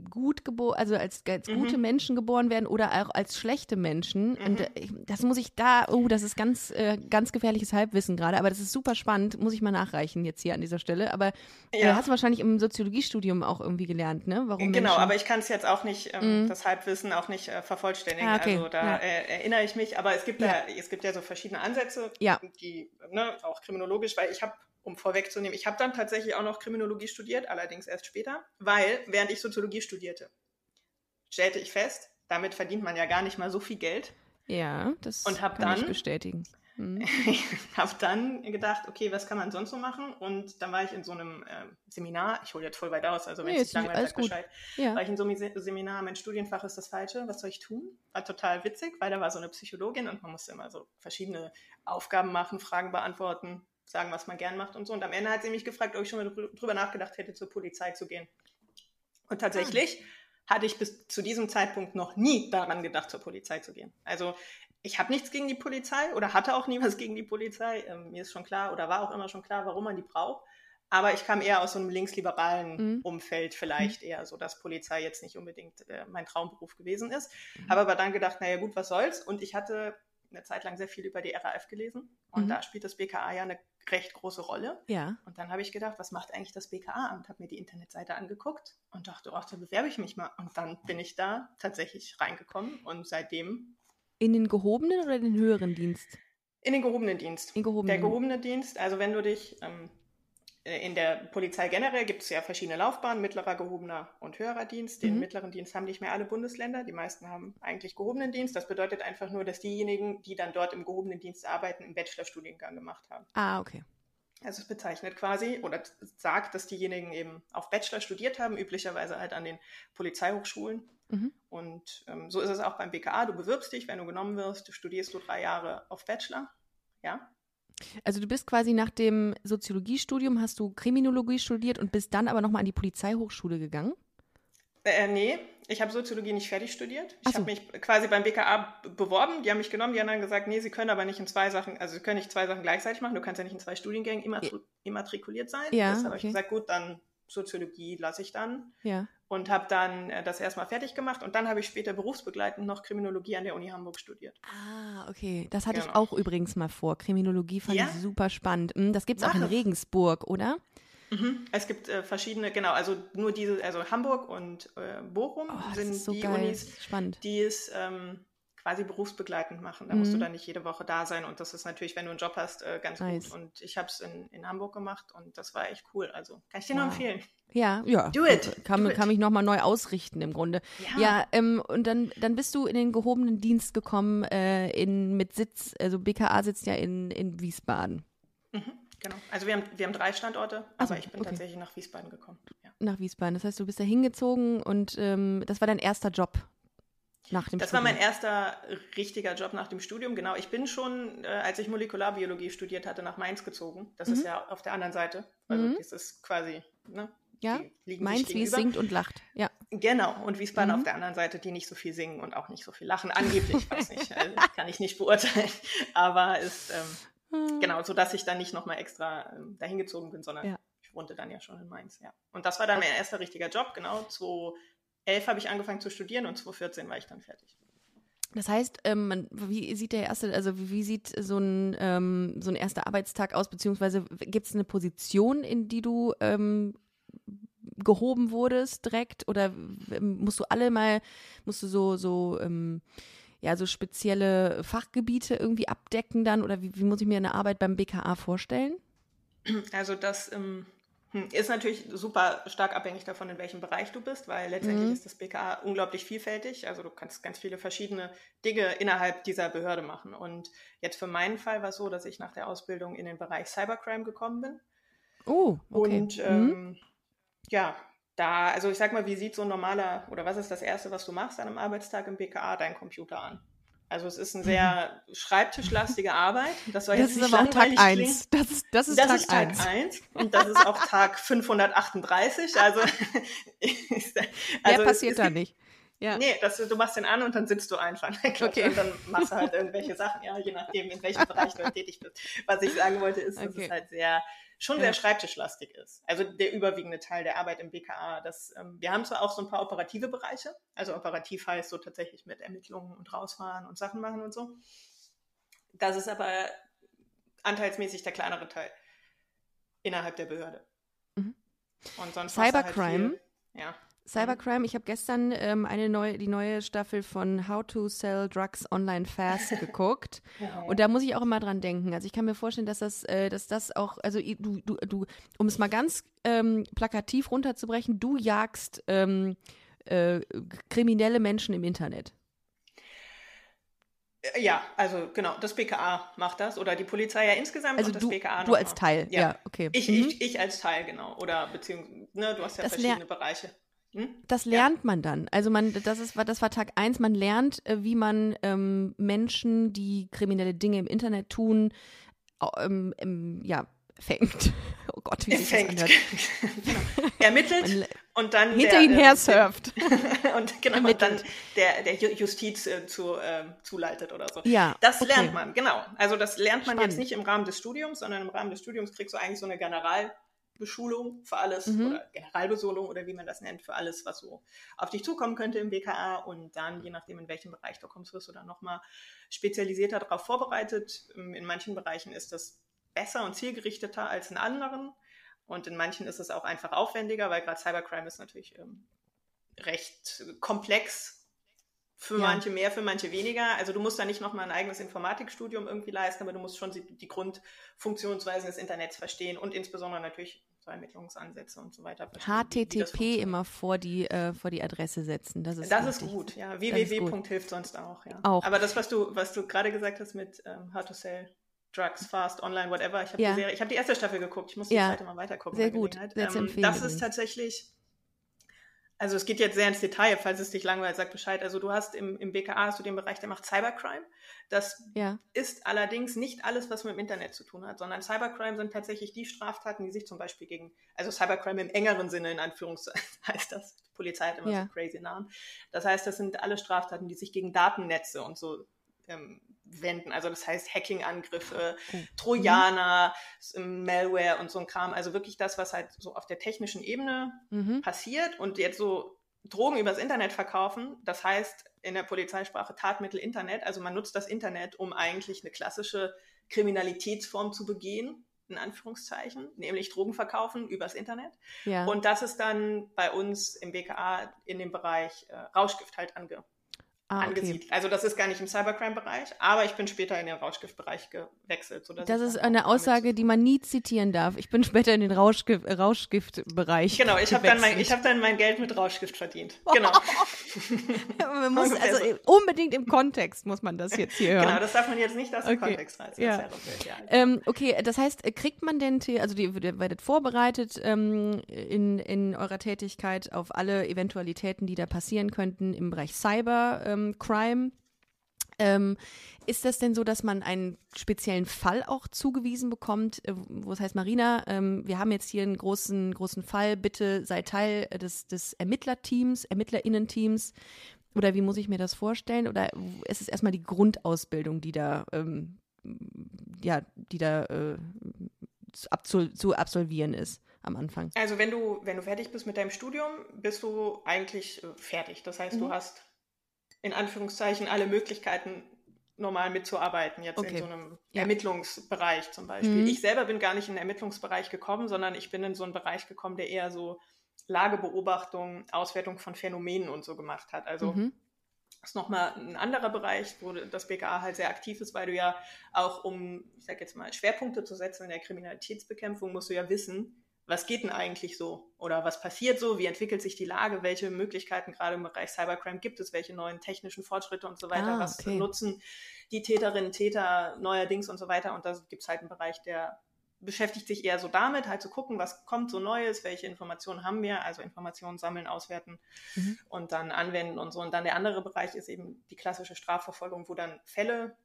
[SPEAKER 1] gut geboren, also als, als
[SPEAKER 2] Mhm.
[SPEAKER 1] gute Menschen geboren werden oder auch als schlechte Menschen.
[SPEAKER 2] Mhm.
[SPEAKER 1] Und äh, das muss ich da, oh, das ist ganz, äh, ganz gefährliches Halbwissen gerade, aber das ist super spannend, muss ich mal nachreichen jetzt hier an dieser Stelle. Aber äh,
[SPEAKER 2] Ja.
[SPEAKER 1] hast du wahrscheinlich im Soziologiestudium auch irgendwie gelernt, ne? Warum
[SPEAKER 2] Genau,
[SPEAKER 1] Menschen,
[SPEAKER 2] aber ich kann es jetzt auch nicht, ähm,
[SPEAKER 1] Mhm.
[SPEAKER 2] das Halbwissen auch nicht äh, vervollständigen.
[SPEAKER 1] Ah, okay,
[SPEAKER 2] Also da
[SPEAKER 1] ja.
[SPEAKER 2] äh, erinnere ich mich, aber es gibt
[SPEAKER 1] Ja.
[SPEAKER 2] ja. es gibt ja so verschiedene Ansätze,
[SPEAKER 1] Ja.
[SPEAKER 2] die ne, auch kriminologisch, weil ich habe, um vorwegzunehmen, ich habe dann tatsächlich auch noch Kriminologie studiert, allerdings erst später, weil während ich Soziologie studierte, stellte ich fest, damit verdient man ja gar nicht mal so viel Geld.
[SPEAKER 1] Ja, das
[SPEAKER 2] Und hab
[SPEAKER 1] kann ich
[SPEAKER 2] dann-
[SPEAKER 1] bestätigen. Mhm.
[SPEAKER 2] Ich habe dann gedacht, okay, was kann man sonst so machen? Und dann war ich in so einem ähm, Seminar, ich hole jetzt voll weit aus, also wenn
[SPEAKER 1] Nee,
[SPEAKER 2] es
[SPEAKER 1] ist
[SPEAKER 2] langweilig
[SPEAKER 1] gut.
[SPEAKER 2] Bescheid.
[SPEAKER 1] Ja.
[SPEAKER 2] war ich in so einem Se- Seminar, mein Studienfach ist das Falsche, was soll ich tun? War total witzig, weil da war so eine Psychologin und man musste immer so verschiedene Aufgaben machen, Fragen beantworten, sagen, was man gern macht und so. Und am Ende hat sie mich gefragt, ob ich schon mal drü- drüber nachgedacht hätte, zur Polizei zu gehen. Und tatsächlich hatte ich bis zu diesem Zeitpunkt noch nie daran gedacht, zur Polizei zu gehen. Also ich habe nichts gegen die Polizei oder hatte auch nie was gegen die Polizei. Ähm, mir ist schon klar oder war auch immer schon klar, warum man die braucht. Aber ich kam eher aus so einem linksliberalen
[SPEAKER 1] Mhm.
[SPEAKER 2] Umfeld, vielleicht eher so, dass Polizei jetzt nicht unbedingt äh, mein Traumberuf gewesen ist.
[SPEAKER 1] Mhm.
[SPEAKER 2] Habe aber dann gedacht, naja gut, was soll's? Und ich hatte eine Zeit lang sehr viel über die RAF gelesen. Und
[SPEAKER 1] Mhm.
[SPEAKER 2] da spielt das BKA ja eine recht große Rolle.
[SPEAKER 1] Ja.
[SPEAKER 2] Und dann habe ich gedacht, was macht eigentlich das BKA? Und habe mir die Internetseite angeguckt und dachte, ach, da bewerbe ich mich mal. Und dann bin ich da tatsächlich reingekommen und seitdem
[SPEAKER 1] In den gehobenen oder in den höheren Dienst?
[SPEAKER 2] in den gehobenen Dienst.
[SPEAKER 1] In gehobenen.
[SPEAKER 2] Der gehobene Dienst, also wenn du dich ähm, äh, in der Polizei generell gibt es ja verschiedene Laufbahnen, mittlerer, gehobener und höherer Dienst. Den
[SPEAKER 1] Mhm.
[SPEAKER 2] mittleren Dienst haben nicht mehr alle Bundesländer, die meisten haben eigentlich gehobenen Dienst. Das bedeutet einfach nur, dass diejenigen, die dann dort im gehobenen Dienst arbeiten, einen Bachelorstudiengang gemacht haben.
[SPEAKER 1] Ah, okay.
[SPEAKER 2] Also es bezeichnet quasi oder sagt, dass diejenigen eben auf Bachelor studiert haben, üblicherweise halt an den Polizeihochschulen. Mhm. Und ähm, so ist es auch beim BKA. Du bewirbst dich, wenn du genommen wirst, studierst du drei Jahre auf Bachelor. Ja.
[SPEAKER 1] Also du bist quasi nach dem Soziologiestudium, hast du Kriminologie studiert und bist dann aber nochmal an die Polizeihochschule gegangen?
[SPEAKER 2] Äh, nee, ich habe Soziologie nicht fertig studiert. Ich
[SPEAKER 1] so.
[SPEAKER 2] habe mich quasi beim BKA beworben. Die haben mich genommen. Die haben dann gesagt, nee, sie können aber nicht in zwei Sachen, also sie können nicht zwei Sachen gleichzeitig machen. Du kannst ja nicht in zwei Studiengängen immatri immatrikuliert sein.
[SPEAKER 1] Ja,
[SPEAKER 2] das habe
[SPEAKER 1] okay.
[SPEAKER 2] ich gesagt, gut, dann Soziologie lasse ich dann.
[SPEAKER 1] Ja.
[SPEAKER 2] Und habe dann äh, das erstmal fertig gemacht. Und dann habe ich später berufsbegleitend noch Kriminologie an der Uni Hamburg studiert.
[SPEAKER 1] Ah, okay. Das hatte ich
[SPEAKER 2] Genau.
[SPEAKER 1] auch übrigens mal vor. Kriminologie fand
[SPEAKER 2] Ja?
[SPEAKER 1] ich super spannend. Hm, Das gibt es auch in. Regensburg, oder?
[SPEAKER 2] Mhm. Es gibt äh, verschiedene, genau, also nur diese, also Hamburg und äh, Bochum
[SPEAKER 1] Oh,
[SPEAKER 2] sind
[SPEAKER 1] so
[SPEAKER 2] die
[SPEAKER 1] geil.
[SPEAKER 2] Unis,
[SPEAKER 1] Spannend.
[SPEAKER 2] die es ähm, quasi berufsbegleitend machen. Da musst du
[SPEAKER 1] Mhm.
[SPEAKER 2] dann nicht jede Woche da sein und das ist natürlich, wenn du einen Job hast, äh, ganz
[SPEAKER 1] Nice.
[SPEAKER 2] gut. Und ich habe es in, in Hamburg gemacht und das war echt cool. Also kann ich dir nur
[SPEAKER 1] Wow.
[SPEAKER 2] empfehlen.
[SPEAKER 1] Ja, ja.
[SPEAKER 2] Do it,
[SPEAKER 1] Kann,
[SPEAKER 2] do it.
[SPEAKER 1] kann mich nochmal neu ausrichten im Grunde.
[SPEAKER 2] Ja.
[SPEAKER 1] Ja, ähm, und dann, dann bist du in den gehobenen Dienst gekommen, äh, in, mit Sitz, also BKA sitzt ja in, in Wiesbaden.
[SPEAKER 2] Mhm, genau. Also wir haben, wir haben drei Standorte,
[SPEAKER 1] Ach so,
[SPEAKER 2] aber ich bin
[SPEAKER 1] okay.
[SPEAKER 2] tatsächlich nach Wiesbaden gekommen. Ja.
[SPEAKER 1] Nach Wiesbaden. Das heißt, du bist da hingezogen und ähm, das war dein erster Job nach dem
[SPEAKER 2] Das war
[SPEAKER 1] Studium.
[SPEAKER 2] mein erster richtiger Job nach dem Studium. Genau, ich bin schon, äh, als ich Molekularbiologie studiert hatte, nach Mainz gezogen. Das ist ja auf der anderen Seite. Also
[SPEAKER 1] Mhm.
[SPEAKER 2] das ist quasi, ne?
[SPEAKER 1] Ja, Mainz, wie es singt und lacht. Ja.
[SPEAKER 2] Genau, und Wiesbaden
[SPEAKER 1] Mhm.
[SPEAKER 2] auf der anderen Seite, die nicht so viel singen und auch nicht so viel lachen. Angeblich, weiß nicht, also, kann ich nicht beurteilen. Aber ist, ähm, genau, so dass ich dann nicht nochmal extra ähm, dahin gezogen bin, sondern
[SPEAKER 1] Ja.
[SPEAKER 2] ich wohnte dann ja schon in Mainz, ja. Und das war dann mein erster richtiger Job, genau. 2011 habe ich angefangen zu studieren und 2014 war ich dann fertig.
[SPEAKER 1] Das heißt, ähm, wie sieht der erste, also wie sieht so ein, ähm, so ein erster Arbeitstag aus, beziehungsweise gibt es eine Position, in die du ähm, gehoben wurdest direkt oder ähm, musst du alle mal, musst du so, so, ähm, ja, so spezielle Fachgebiete irgendwie abdecken dann oder wie, wie muss ich mir eine Arbeit beim BKA vorstellen?
[SPEAKER 2] Also das ähm, hm, ist natürlich super stark abhängig davon, in welchem Bereich du bist, weil letztendlich
[SPEAKER 1] Mhm.
[SPEAKER 2] ist das BKA unglaublich vielfältig. Also du kannst ganz viele verschiedene Dinge innerhalb dieser Behörde machen. Und jetzt für meinen Fall war es so, dass ich nach der Ausbildung in den Bereich Cybercrime gekommen bin.
[SPEAKER 1] Oh, okay.
[SPEAKER 2] Und
[SPEAKER 1] Mhm.
[SPEAKER 2] ähm, ja, da, also ich sag mal, wie sieht so ein normaler, oder was ist das Erste, was du machst an einem Arbeitstag im BKA? Dein Computer an. Also es ist eine sehr schreibtischlastige Arbeit. Das soll
[SPEAKER 1] das
[SPEAKER 2] jetzt
[SPEAKER 1] ist
[SPEAKER 2] nicht
[SPEAKER 1] aber auch Tag
[SPEAKER 2] langweilig klingen.
[SPEAKER 1] 1. Das ist, das ist
[SPEAKER 2] Das
[SPEAKER 1] Tag
[SPEAKER 2] ist Tag
[SPEAKER 1] 1.
[SPEAKER 2] 1 und das ist auch Tag 538. Also, ist-
[SPEAKER 1] Mehr
[SPEAKER 2] also es-
[SPEAKER 1] passiert da nicht. Ja.
[SPEAKER 2] Nee, das, du machst den an und dann sitzt du einfach.
[SPEAKER 1] Okay.
[SPEAKER 2] Und dann machst du halt irgendwelche Sachen, ja, je nachdem, in welchem Bereich du halt tätig bist. Was ich sagen wollte, ist, dass
[SPEAKER 1] Okay.
[SPEAKER 2] es halt sehr, schon sehr schreibtischlastig ist. Also der überwiegende Teil der Arbeit im BKA. Das, ähm, wir haben zwar auch so ein paar operative Bereiche, also operativ heißt so tatsächlich mit Ermittlungen und rausfahren und Sachen machen und so. Das ist aber anteilsmäßig der kleinere Teil innerhalb der Behörde.
[SPEAKER 1] Mhm.
[SPEAKER 2] Und sonst du halt
[SPEAKER 1] Cybercrime?
[SPEAKER 2] viel- ja.
[SPEAKER 1] Cybercrime, ich habe gestern ähm, eine neue, die neue Staffel von How to Sell Drugs Online Fast geguckt. Und da muss ich auch immer dran denken. Also ich kann mir vorstellen, dass das, äh, dass das auch, also du, du, du, um es mal ganz ähm, plakativ runterzubrechen, du jagst ähm, äh, kriminelle Menschen im Internet.
[SPEAKER 2] Äh, Ja, also genau, das BKA macht das oder die Polizei ja insgesamt
[SPEAKER 1] Also
[SPEAKER 2] und das
[SPEAKER 1] du,
[SPEAKER 2] BKA
[SPEAKER 1] du als. Teil, ja, okay.
[SPEAKER 2] Ich,
[SPEAKER 1] Mhm.
[SPEAKER 2] ich, ich als Teil, genau. Oder beziehungsweise, ne, du hast ja
[SPEAKER 1] Das
[SPEAKER 2] verschiedene Bereiche. Hm?
[SPEAKER 1] Das lernt man dann. Also man, das ist, das war Tag eins. Man lernt, äh, wie man ähm, Menschen, die kriminelle Dinge im Internet tun, ähm, ähm, ja, fängt. Oh Gott, wie sich das
[SPEAKER 2] fängt.
[SPEAKER 1] anhört.
[SPEAKER 2] genau. Ermittelt
[SPEAKER 1] Man-
[SPEAKER 2] und dann
[SPEAKER 1] Hinter
[SPEAKER 2] der,
[SPEAKER 1] ihn
[SPEAKER 2] äh,
[SPEAKER 1] her surft.
[SPEAKER 2] und genau, und dann der, der Ju- Justiz äh, zu, ähm, zuleitet oder so.
[SPEAKER 1] Ja,
[SPEAKER 2] Das
[SPEAKER 1] okay.
[SPEAKER 2] lernt man, genau. Also das lernt man
[SPEAKER 1] Spannend.
[SPEAKER 2] jetzt nicht im Rahmen des Studiums, sondern im Rahmen des Studiums kriegst du eigentlich so eine Generalbeschulung für alles
[SPEAKER 1] Mhm.
[SPEAKER 2] oder Generalbesolung oder wie man das nennt, für alles, was so auf dich zukommen könnte im BKA und dann, je nachdem, in welchem Bereich du kommst, wirst du dann nochmal spezialisierter darauf vorbereitet. Ähm, In manchen Bereichen ist das besser und zielgerichteter als in anderen und in manchen ist es auch einfach aufwendiger, weil gerade Cybercrime ist natürlich ähm, recht komplex für
[SPEAKER 1] Ja.
[SPEAKER 2] manche mehr, für manche weniger. Also du musst da nicht nochmal ein eigenes Informatikstudium irgendwie leisten, aber du musst schon die Grundfunktionsweisen des Internets verstehen und insbesondere natürlich so Ermittlungsansätze und so weiter
[SPEAKER 1] HTTP immer vor die, äh, vor die Adresse setzen. Das ist,
[SPEAKER 2] Das ist gut, ja. www. hilft sonst auch, ja.
[SPEAKER 1] Auch.
[SPEAKER 2] Aber das, was du, was du gerade gesagt hast mit ähm, How to Sell Drugs Fast Online, whatever, ich habe
[SPEAKER 1] Ja.
[SPEAKER 2] die Serie, ich habe die erste Staffel geguckt, ich muss die
[SPEAKER 1] Ja.
[SPEAKER 2] zweite mal weitergucken.
[SPEAKER 1] Sehr gut.
[SPEAKER 2] Ähm, das ist tatsächlich Also es geht jetzt sehr ins Detail, falls es dich langweilt, sag Bescheid. Also du hast im, im BKA hast du den Bereich, der macht Cybercrime. Das ja. ist allerdings nicht alles, was mit dem Internet zu tun hat, sondern Cybercrime sind tatsächlich die Straftaten, die sich zum Beispiel gegen, also Cybercrime im engeren Sinne in Anführungszeichen heißt das. Die Polizei hat immer ja. so crazy Namen. Das heißt, das sind alle Straftaten, die sich gegen Datennetze und so ähm, wenden. Also das heißt Hacking-Angriffe, oh. Trojaner, mhm. Malware und so ein Kram. Also wirklich das, was halt so auf der technischen Ebene mhm. passiert und jetzt so Drogen übers Internet verkaufen. Das heißt in der Polizeisprache Tatmittel Internet. Also man nutzt das Internet, um eigentlich eine klassische Kriminalitätsform zu begehen in Anführungszeichen, nämlich Drogen verkaufen übers Internet. Ja. Und das ist dann bei uns im BKA in dem Bereich äh, Rauschgift halt ange ah, angesiedelt. Okay. Also das ist gar nicht im Cybercrime-Bereich, aber ich bin später in den Rauschgiftbereich gewechselt.
[SPEAKER 1] das ist eine Aussage, die man nie zitieren darf. Ich bin später in den Rauschgift, Rauschgiftbereich
[SPEAKER 2] Genau, ich habe dann, mein, hab dann mein Geld mit Rauschgift verdient. Genau.
[SPEAKER 1] man muss, also unbedingt im Kontext muss man das jetzt hier hören.
[SPEAKER 2] Genau, das darf man jetzt nicht aus dem okay. Kontext reißen.
[SPEAKER 1] Ja. ja. Ähm, okay, das heißt, kriegt man denn, also die, ihr werdet vorbereitet ähm, in, in eurer Tätigkeit auf alle Eventualitäten, die da passieren könnten im Bereich Cyber, ähm, ähm, Crime. Ähm, ist das denn so, dass man einen speziellen Fall auch zugewiesen bekommt, äh, wo es heißt, Marina, ähm, wir haben jetzt hier einen großen, großen Fall, bitte sei Teil des, des Ermittlerteams, Ermittlerinnenteams? Oder wie muss ich mir das vorstellen? Oder ist es erstmal die Grundausbildung, die da, ähm, ja, die da äh, zu, zu absolvieren ist? am Anfang?
[SPEAKER 2] Also wenn du, wenn du fertig bist mit deinem Studium, bist du eigentlich äh, fertig. Das heißt, mhm. du hast in Anführungszeichen alle Möglichkeiten normal mitzuarbeiten, jetzt okay. in so einem ja. Ermittlungsbereich zum Beispiel. Mhm. Ich selber bin gar nicht in den Ermittlungsbereich gekommen, sondern ich bin in so einen Bereich gekommen, der eher so Lagebeobachtung, Auswertung von Phänomenen und so gemacht hat. Also mhm. Das ist nochmal ein anderer Bereich, wo das BKA halt sehr aktiv ist, weil du ja auch, um, ich sag jetzt mal, Schwerpunkte zu setzen in der Kriminalitätsbekämpfung, musst du ja wissen, was geht denn eigentlich so? Oder was passiert so? Wie entwickelt sich die Lage? Welche Möglichkeiten gerade im Bereich Cybercrime gibt es? Welche neuen technischen Fortschritte und so weiter? Ah, was nutzen die Täterinnen, Täter neuerdings und so weiter? Und da gibt es halt einen Bereich, der beschäftigt sich eher so damit, halt zu gucken, was kommt so Neues, welche Informationen haben wir, also Informationen sammeln, auswerten mhm. und dann anwenden und so. Und dann der andere Bereich ist eben die klassische Strafverfolgung, wo dann Fälle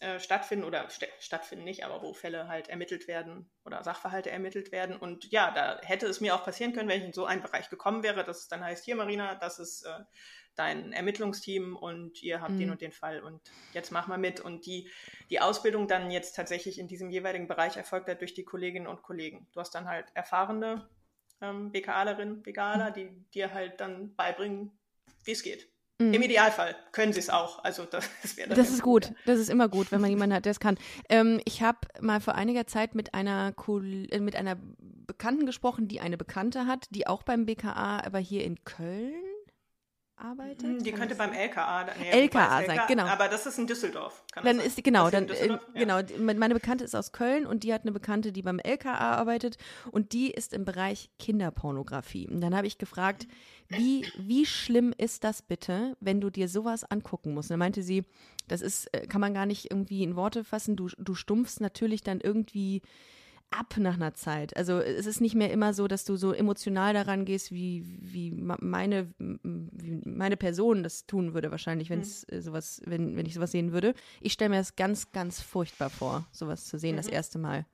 [SPEAKER 2] äh, stattfinden oder st stattfinden nicht, aber wo Fälle halt ermittelt werden oder Sachverhalte ermittelt werden. Und ja, da hätte es mir auch passieren können, wenn ich in so einen Bereich gekommen wäre, dass es dann heißt, hier Marina, das ist äh, dein Ermittlungsteam und ihr habt mhm. den und den Fall und jetzt mach mal mit. Und die, die Ausbildung dann jetzt tatsächlich in diesem jeweiligen Bereich erfolgt hat durch die Kolleginnen und Kollegen. Du hast dann halt erfahrene ähm, BKAlerinnen, BKAler, mhm. die dir halt dann beibringen, wie es geht. Mhm. Im Idealfall können sie es auch. Also das,
[SPEAKER 1] das wäre Das ist gut. gut. Das ist immer gut, wenn man jemanden hat, der es kann. Ähm, ich habe mal vor einiger Zeit mit einer äh, mit einer Bekannten gesprochen, die eine Bekannte hat, die auch beim BKA, aber hier in Köln arbeitet? Hm,
[SPEAKER 2] die könnte beim LKA,
[SPEAKER 1] nee, LKA sein, genau.
[SPEAKER 2] Aber das ist in Düsseldorf.
[SPEAKER 1] dann ist genau, dann äh, ja. genau. Meine Bekannte ist aus Köln und die hat eine Bekannte, die beim LKA arbeitet und die ist im Bereich Kinderpornografie. Und dann habe ich gefragt, wie wie schlimm ist das bitte, wenn du dir sowas angucken musst? Und dann meinte sie, das ist äh, kann man gar nicht irgendwie in Worte fassen. Du du stumpfst natürlich dann irgendwie ab nach einer Zeit. Also es ist nicht mehr immer so, dass du so emotional daran gehst, wie, wie meine, wie meine Person das tun würde, wahrscheinlich, wenn es mhm. sowas, wenn, wenn ich sowas sehen würde. Ich stelle mir das ganz, ganz furchtbar vor, sowas zu sehen, mhm. das erste Mal.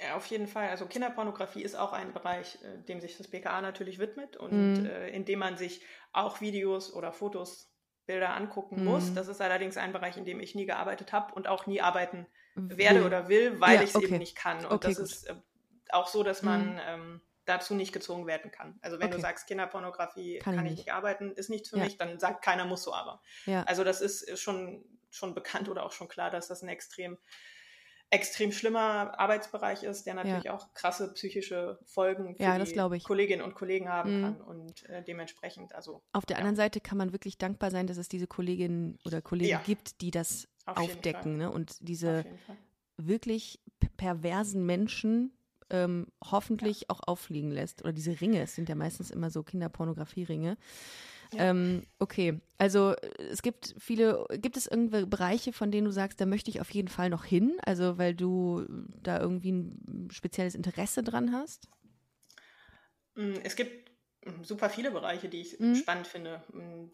[SPEAKER 2] Ja, auf jeden Fall. Also Kinderpornografie ist auch ein Bereich, äh, dem sich das BKA natürlich widmet und mhm. äh, in dem man sich auch Videos oder Fotos Bilder angucken muss. Mhm. Das ist allerdings ein Bereich, in dem ich nie gearbeitet habe und auch nie arbeiten werde oder will, weil ja, ich es okay. eben nicht kann. Und okay, das gut. ist äh, auch so, dass man mhm. ähm, dazu nicht gezwungen werden kann. Also wenn okay. du sagst, Kinderpornografie kann, kann ich nicht arbeiten, ist nichts für ja. mich, dann sagt keiner, muss so aber. Ja. Also das ist schon, schon bekannt oder auch schon klar, dass das ein extrem extrem schlimmer Arbeitsbereich ist, der natürlich ja. auch krasse psychische Folgen für ja, die Kolleginnen und Kollegen haben mhm. kann und äh, dementsprechend also
[SPEAKER 1] auf der ja. anderen Seite kann man wirklich dankbar sein, dass es diese Kolleginnen oder Kollegen gibt, die das auf aufdecken ne? und diese wirklich perversen Menschen ähm, hoffentlich auch auffliegen lässt oder diese Ringe, es sind ja meistens immer so Kinderpornografie-Ringe. Ja. Ähm, okay, also es gibt viele, gibt es irgendwelche Bereiche, von denen du sagst, da möchte ich auf jeden Fall noch hin, also weil du da irgendwie ein spezielles Interesse dran hast?
[SPEAKER 2] Mm, es gibt super viele Bereiche, die ich mhm. spannend finde,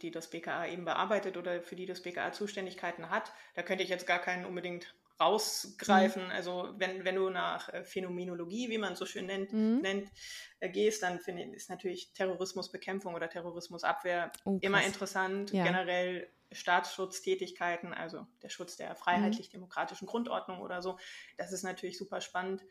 [SPEAKER 2] die das BKA eben bearbeitet oder für die das BKA Zuständigkeiten hat. Da könnte ich jetzt gar keinen unbedingt rausgreifen. Mhm. Also wenn, wenn du nach äh, Phänomenologie, wie man so schön nennt, mhm. nennt äh, gehst, dann finde ist natürlich Terrorismusbekämpfung oder Terrorismusabwehr oh, immer interessant. Ja. Generell Staatsschutztätigkeiten, also der Schutz der freiheitlich-demokratischen Grundordnung oder so, das ist natürlich super spannend.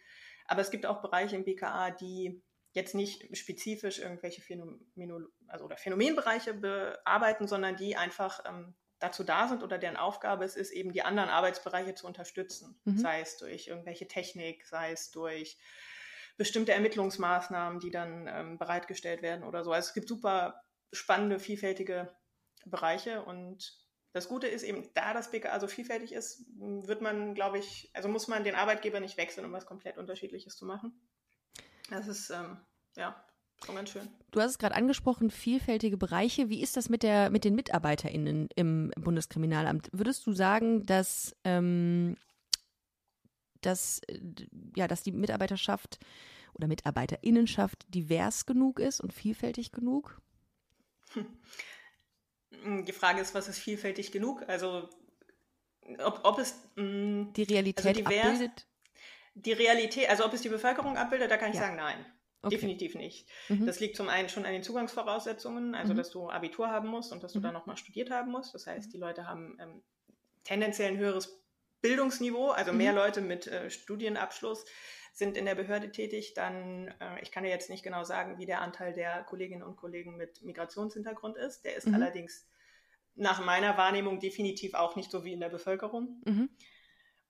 [SPEAKER 2] Aber es gibt auch Bereiche im BKA, die jetzt nicht spezifisch irgendwelche Phänomen also oder Phänomenbereiche bearbeiten, sondern die einfach ähm, dazu da sind oder deren Aufgabe es ist, eben die anderen Arbeitsbereiche zu unterstützen. Mhm. Sei es durch irgendwelche Technik, sei es durch bestimmte Ermittlungsmaßnahmen, die dann ähm, bereitgestellt werden oder so. Also es gibt super spannende, vielfältige Bereiche und das Gute ist eben, da das BKA so vielfältig ist, wird man, glaube ich, also muss man den Arbeitgeber nicht wechseln, um was komplett Unterschiedliches zu machen. Das ist, ähm, ja, schon ganz schön.
[SPEAKER 1] Du hast es gerade angesprochen, vielfältige Bereiche. Wie ist das mit, der, mit den MitarbeiterInnen im Bundeskriminalamt? Würdest du sagen, dass, ähm, dass, ja, dass die Mitarbeiterschaft oder MitarbeiterInnenschaft divers genug ist und vielfältig genug?
[SPEAKER 2] Hm. Die Frage ist, was ist vielfältig genug? Also, ob, ob es
[SPEAKER 1] mh, hm, die Realität also divers, abbildet?
[SPEAKER 2] Die Realität, also ob es die Bevölkerung abbildet, da kann ich ja. sagen, nein. Okay. Definitiv nicht. Mhm. Das liegt zum einen schon an den Zugangsvoraussetzungen, also mhm. dass du Abitur haben musst und dass du mhm. dann nochmal studiert haben musst. Das heißt, die Leute haben ähm, tendenziell ein höheres Bildungsniveau, also mehr mhm. Leute mit äh, Studienabschluss sind in der Behörde tätig. Dann, äh, ich kann dir jetzt nicht genau sagen, wie der Anteil der Kolleginnen und Kollegen mit Migrationshintergrund ist. Der ist mhm. allerdings nach meiner Wahrnehmung definitiv auch nicht so wie in der Bevölkerung. Mhm.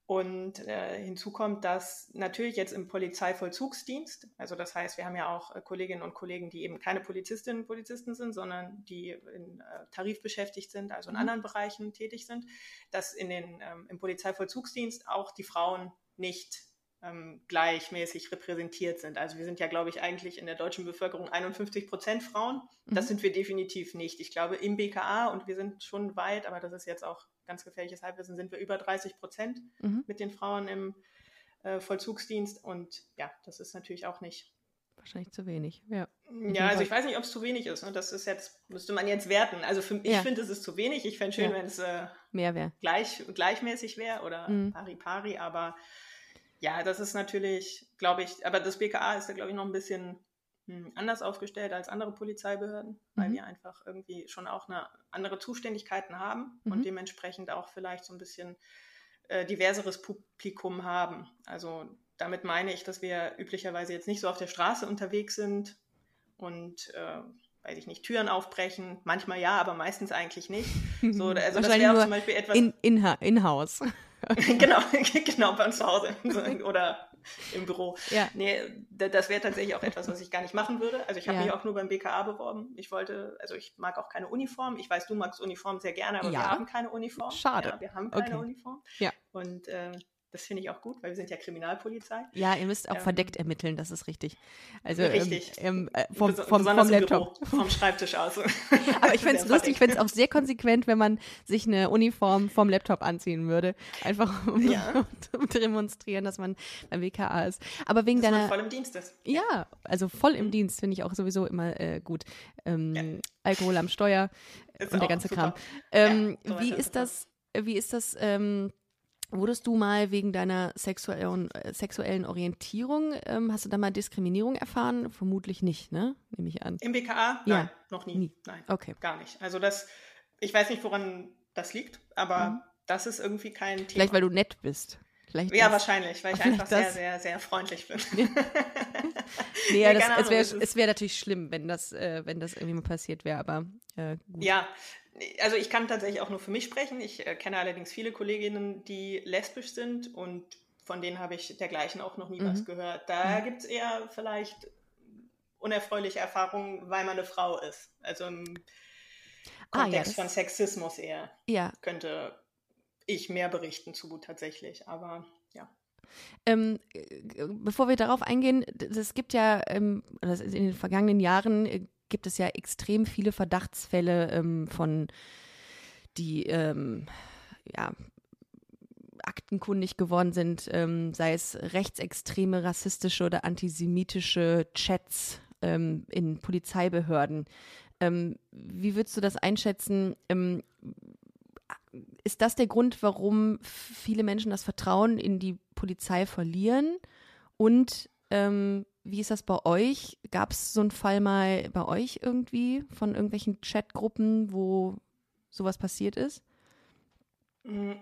[SPEAKER 2] Und äh, hinzu kommt, dass natürlich jetzt im Polizeivollzugsdienst, also das heißt, wir haben ja auch äh, Kolleginnen und Kollegen, die eben keine Polizistinnen und Polizisten sind, sondern die in äh, Tarif beschäftigt sind, also in mhm. anderen Bereichen tätig sind, dass in den, ähm, im Polizeivollzugsdienst auch die Frauen nicht ähm, gleichmäßig repräsentiert sind. Also wir sind ja, glaube ich, eigentlich in der deutschen Bevölkerung 51 Prozent Frauen. Das mhm. sind wir definitiv nicht. Ich glaube, im BKA, und wir sind schon weit, aber das ist jetzt auch ganz gefährliches Halbwissen, sind wir über 30 Prozent mhm. mit den Frauen im äh, Vollzugsdienst. Und ja, das ist natürlich auch nicht
[SPEAKER 1] Wahrscheinlich zu wenig, ja.
[SPEAKER 2] Ja, also ich weiß nicht, ob es zu wenig ist. Ne? Das ist jetzt, müsste man jetzt werten. Also für, ich ja. finde, es ist zu wenig. Ich fände schön, ja. wenn es äh,
[SPEAKER 1] mehr wäre.
[SPEAKER 2] Gleich, gleichmäßig wäre oder mhm. pari pari, aber ja, das ist natürlich, glaube ich, aber das BKA ist da, glaube ich, noch ein bisschen anders aufgestellt als andere Polizeibehörden, weil mhm. wir einfach irgendwie schon auch eine andere Zuständigkeiten haben mhm. und dementsprechend auch vielleicht so ein bisschen äh, diverseres Publikum haben. Also damit meine ich, dass wir üblicherweise jetzt nicht so auf der Straße unterwegs sind und äh, weiß ich nicht, Türen aufbrechen. Manchmal ja, aber meistens eigentlich nicht. So,
[SPEAKER 1] also das wäre zum Beispiel etwas. In, in, in Haus.
[SPEAKER 2] genau, genau, bei uns zu Hause oder im Büro. Ja. Nee, das wäre tatsächlich auch etwas, was ich gar nicht machen würde. Also ich habe ja. mich auch nur beim BKA beworben. Ich wollte, also ich mag auch keine Uniform. Ich weiß, du magst Uniform sehr gerne, aber ja. wir haben keine Uniform.
[SPEAKER 1] Schade.
[SPEAKER 2] Ja, wir haben keine okay. Uniform. Ja. Und äh, das finde ich auch gut, weil wir sind ja Kriminalpolizei.
[SPEAKER 1] Ja, ihr müsst auch ähm, verdeckt ermitteln, das ist richtig. Also
[SPEAKER 2] richtig.
[SPEAKER 1] Ähm, äh, vom, vom, vom Laptop.
[SPEAKER 2] Büro, vom Schreibtisch aus.
[SPEAKER 1] Aber ich fände es lustig, ich fände es auch sehr konsequent, wenn man sich eine Uniform vom Laptop anziehen würde. Einfach um, ja. um zu demonstrieren, dass man beim WKA ist. Aber wegen dass deiner. Man
[SPEAKER 2] voll im Dienst ist.
[SPEAKER 1] Ja, also voll im mhm. Dienst finde ich auch sowieso immer äh, gut. Ähm, ja. Alkohol am Steuer ist und der ganze super. Kram. Ähm, ja, wie, ist das, wie ist das? Wie ist das? Wurdest du mal wegen deiner sexuellen, äh, sexuellen Orientierung, ähm, hast du da mal Diskriminierung erfahren? Vermutlich nicht, ne? Nehme ich an.
[SPEAKER 2] Im BKA? Ja. Nein, noch nie. nie. Nein. Okay. Gar nicht. Also das, ich weiß nicht, woran das liegt, aber mhm. das ist irgendwie kein Thema.
[SPEAKER 1] Vielleicht, weil du nett bist. Vielleicht
[SPEAKER 2] ja, das. wahrscheinlich, weil ich einfach sehr, sehr, sehr freundlich bin.
[SPEAKER 1] nee, ja, das, es wäre wär natürlich schlimm, wenn das, äh, wenn das irgendwie mal passiert wäre, aber äh,
[SPEAKER 2] gut. Ja, also ich kann tatsächlich auch nur für mich sprechen. Ich äh, kenne allerdings viele Kolleginnen, die lesbisch sind und von denen habe ich dergleichen auch noch nie mhm. was gehört. Da mhm. gibt es eher vielleicht unerfreuliche Erfahrungen, weil man eine Frau ist. Also im Kontext ah, ja, von Sexismus eher ja. könnte ich mehr berichten zu tatsächlich. Aber ja.
[SPEAKER 1] Ähm, bevor wir darauf eingehen, es gibt ja ähm, in den vergangenen Jahren äh, gibt es ja extrem viele Verdachtsfälle ähm, von, die ähm, ja, aktenkundig geworden sind, ähm, sei es rechtsextreme, rassistische oder antisemitische Chats ähm, in Polizeibehörden. Ähm, wie würdest du das einschätzen? Ähm, ist das der Grund, warum viele Menschen das Vertrauen in die Polizei verlieren? Und ähm, wie ist das bei euch? Gab es so einen Fall mal bei euch irgendwie von irgendwelchen Chatgruppen, wo sowas passiert ist?
[SPEAKER 2] Mm,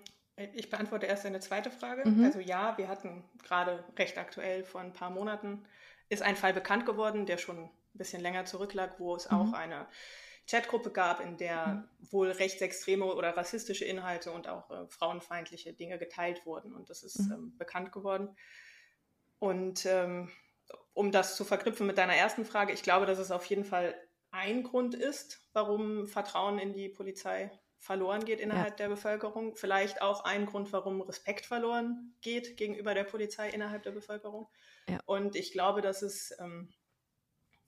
[SPEAKER 2] ich beantworte erst eine zweite Frage. Mhm. Also ja, wir hatten gerade recht aktuell vor ein paar Monaten ist ein Fall bekannt geworden, der schon ein bisschen länger zurücklag, wo es mhm. auch eine Chatgruppe gab, in der mhm. wohl rechtsextreme oder rassistische Inhalte und auch äh, frauenfeindliche Dinge geteilt wurden. Und das ist mhm. ähm, bekannt geworden. Und ähm, um das zu verknüpfen mit deiner ersten Frage, ich glaube, dass es auf jeden Fall ein Grund ist, warum Vertrauen in die Polizei verloren geht innerhalb ja. der Bevölkerung. Vielleicht auch ein Grund, warum Respekt verloren geht gegenüber der Polizei innerhalb der Bevölkerung. Ja. Und ich glaube, dass es ähm,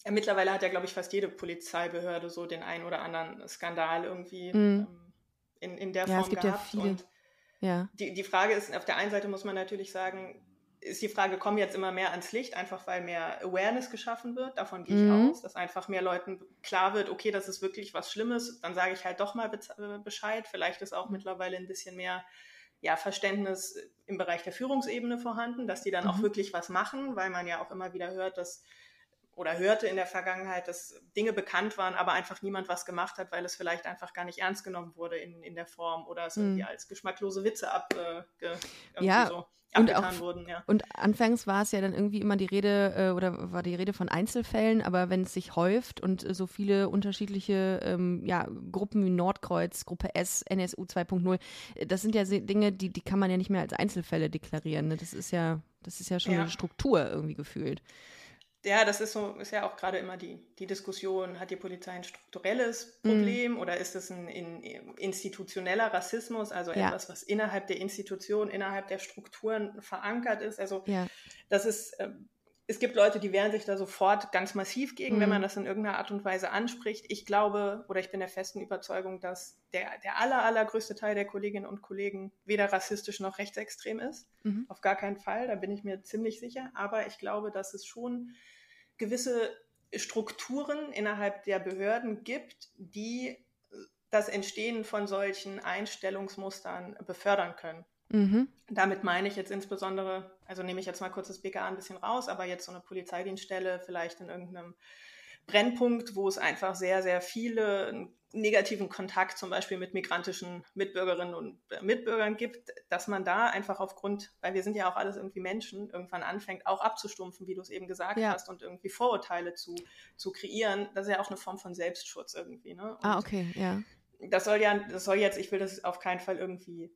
[SPEAKER 2] mittlerweile hat ja, glaube ich, fast jede Polizeibehörde so den einen oder anderen Skandal irgendwie mhm. ähm, in, in der Form ja, es gibt gehabt. Ja viele. Und ja. Die, die Frage ist, auf der einen Seite muss man natürlich sagen, ist die Frage, kommen jetzt immer mehr ans Licht, einfach weil mehr Awareness geschaffen wird. Davon gehe ich mhm. aus, dass einfach mehr Leuten klar wird, okay, das ist wirklich was Schlimmes. Dann sage ich halt doch mal äh, Bescheid. Vielleicht ist auch mhm. mittlerweile ein bisschen mehr ja, Verständnis im Bereich der Führungsebene vorhanden, dass die dann mhm. auch wirklich was machen, weil man ja auch immer wieder hört, dass oder hörte in der Vergangenheit, dass Dinge bekannt waren, aber einfach niemand was gemacht hat, weil es vielleicht einfach gar nicht ernst genommen wurde in, in der Form oder es irgendwie mhm. als geschmacklose Witze ab, äh,
[SPEAKER 1] ja. so und auch, wurden. Ja. Und anfangs war es ja dann irgendwie immer die Rede äh, oder war die Rede von Einzelfällen, aber wenn es sich häuft und äh, so viele unterschiedliche ähm, ja, Gruppen wie Nordkreuz, Gruppe S, NSU 2.0, äh, das sind ja Dinge, die, die kann man ja nicht mehr als Einzelfälle deklarieren. Ne? Das ist ja, das ist ja schon ja. eine Struktur irgendwie gefühlt.
[SPEAKER 2] Ja, das ist so, ist ja auch gerade immer die, die Diskussion, hat die Polizei ein strukturelles Problem mm. oder ist es ein, ein, institutioneller Rassismus, also ja. etwas, was innerhalb der Institution, innerhalb der Strukturen verankert ist? Also ja. das ist, äh, es gibt Leute, die wehren sich da sofort ganz massiv gegen, mm. wenn man mhm. das in irgendeiner Art und Weise anspricht. Ich glaube oder ich bin der festen Überzeugung, dass der, der aller, allergrößte Teil der Kolleginnen und Kollegen weder rassistisch noch rechtsextrem ist. Mm. Auf gar keinen Fall, da bin ich mir ziemlich sicher. Aber ich glaube, dass es schon gewisse Strukturen innerhalb der Behörden gibt, die das Entstehen von solchen Einstellungsmustern befördern können. Mhm. Damit meine ich jetzt insbesondere, also nehme ich jetzt mal kurz das BKA ein bisschen raus, aber jetzt so eine Polizeidienststelle vielleicht in irgendeinem Brennpunkt, wo es einfach sehr, sehr viele negativen Kontakt zum Beispiel mit migrantischen Mitbürgerinnen und äh, Mitbürgern gibt, dass man da einfach aufgrund, weil wir sind ja auch alles irgendwie Menschen, irgendwann anfängt auch abzustumpfen, wie du es eben gesagt ja. hast, und irgendwie Vorurteile zu, zu kreieren. Das ist ja auch eine Form von Selbstschutz irgendwie. Ne?
[SPEAKER 1] ah, okay, ja.
[SPEAKER 2] Das soll ja, das soll jetzt, ich will das auf keinen Fall irgendwie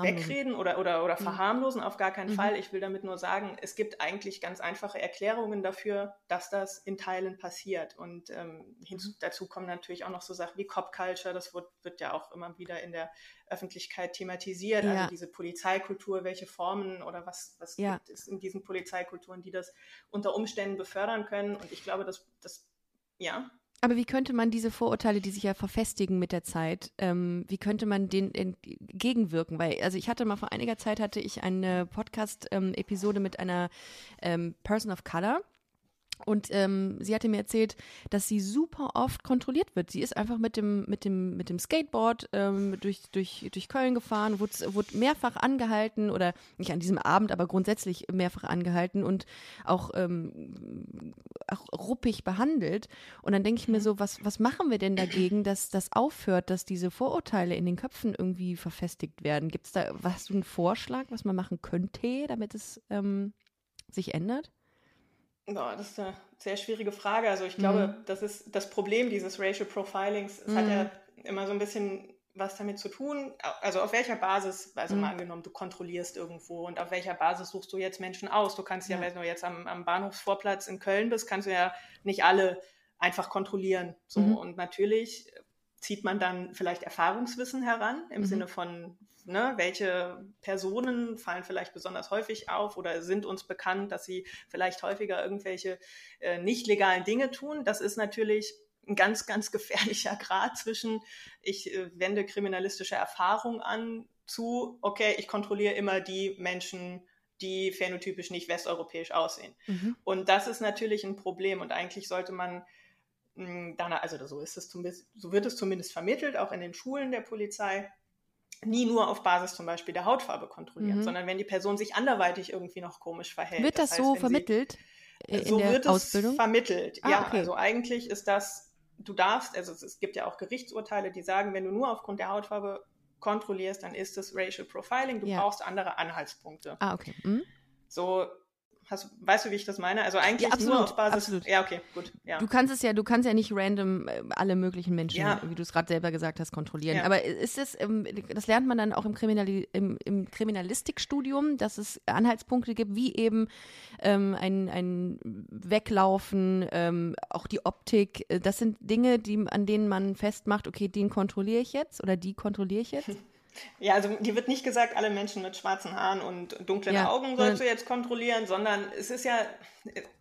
[SPEAKER 2] wegreden oder, oder, oder mhm. verharmlosen, auf gar keinen mhm. Fall. Ich will damit nur sagen, es gibt eigentlich ganz einfache Erklärungen dafür, dass das in Teilen passiert. Und ähm, hinzu, mhm. dazu kommen natürlich auch noch so Sachen wie Cop Culture, das wird, wird ja auch immer wieder in der Öffentlichkeit thematisiert. Also ja. Also diese Polizeikultur, welche Formen oder was, was ja. gibt es in diesen Polizeikulturen, die das unter Umständen befördern können. Und ich glaube, dass das, ja.
[SPEAKER 1] Aber wie könnte man diese Vorurteile, die sich ja verfestigen mit der Zeit, ähm, wie könnte man denen entgegenwirken? Weil, also ich hatte mal vor einiger Zeit hatte ich eine Podcast-Episode ähm, mit einer ähm, Person of Color und ähm, sie hatte mir erzählt, dass sie super oft kontrolliert wird. Sie ist einfach mit dem, mit dem, mit dem Skateboard ähm, durch, durch, durch Köln gefahren, wurde, wurde mehrfach angehalten oder nicht an diesem Abend, aber grundsätzlich mehrfach angehalten und auch, ähm, auch ruppig behandelt. Und dann denke ich mir mhm. so, was, was machen wir denn dagegen, dass das aufhört, dass diese Vorurteile in den Köpfen irgendwie verfestigt werden? Gibt es da, hast du einen Vorschlag, was man machen könnte, damit es ähm, sich ändert?
[SPEAKER 2] Boah, das ist eine sehr schwierige Frage. Also ich glaube, mhm. das ist das Problem dieses Racial Profilings. Es mhm. hat ja mhm. immer so ein bisschen was damit zu tun. Also auf welcher Basis, also mhm. mal angenommen, du kontrollierst irgendwo und auf welcher Basis suchst du jetzt Menschen aus? Du kannst ja, ja. wenn du jetzt am, am Bahnhofsvorplatz in Köln bist, kannst du ja nicht alle einfach kontrollieren. So mhm. und natürlich zieht man dann vielleicht Erfahrungswissen heran im mhm. Sinne von ne, welche Personen fallen vielleicht besonders häufig auf oder sind uns bekannt, dass sie vielleicht häufiger irgendwelche äh, nicht legalen Dinge tun. Das ist natürlich ein ganz, ganz gefährlicher Grad zwischen, ich äh, wende kriminalistische Erfahrung an, zu, okay, ich kontrolliere immer die Menschen, die phänotypisch nicht westeuropäisch aussehen. Mhm. Und das ist natürlich ein Problem und eigentlich sollte man hm, dann, also so ist es zumindest, so wird es zumindest vermittelt, auch in den Schulen der Polizei, nie nur auf Basis zum Beispiel der Hautfarbe kontrollieren, mhm. sondern wenn die Person sich anderweitig irgendwie noch komisch verhält.
[SPEAKER 1] Wird das, das heißt, so vermittelt?
[SPEAKER 2] Sie, in so der wird Ausbildung? es vermittelt. Ah, ja, okay. also eigentlich ist das, du darfst, also es, es gibt ja auch Gerichtsurteile, die sagen, wenn du nur aufgrund der Hautfarbe kontrollierst, dann ist es Racial Profiling. Du ja. brauchst andere Anhaltspunkte.
[SPEAKER 1] Ah, okay. Mhm.
[SPEAKER 2] So, Hast, weißt du, wie ich das meine? Also eigentlich ja, absolut, nur auf Basis. Absolut. Ja, okay, gut. Ja.
[SPEAKER 1] Du kannst es ja, du kannst ja nicht random äh, alle möglichen Menschen, ja. wie du es gerade selber gesagt hast, kontrollieren. Aber ist es, ähm, das lernt man dann auch im, Kriminali im, im Kriminalistikstudium, dass es Anhaltspunkte gibt, wie eben ähm, ein, ein Weglaufen, ähm, auch die Optik. Äh, das sind Dinge, die, an denen man festmacht, okay, den kontrolliere ich jetzt oder die kontrolliere ich jetzt.
[SPEAKER 2] Ja, also dir wird nicht gesagt, alle Menschen mit schwarzen Haaren und dunklen ja. Augen sollst du jetzt kontrollieren, sondern es ist ja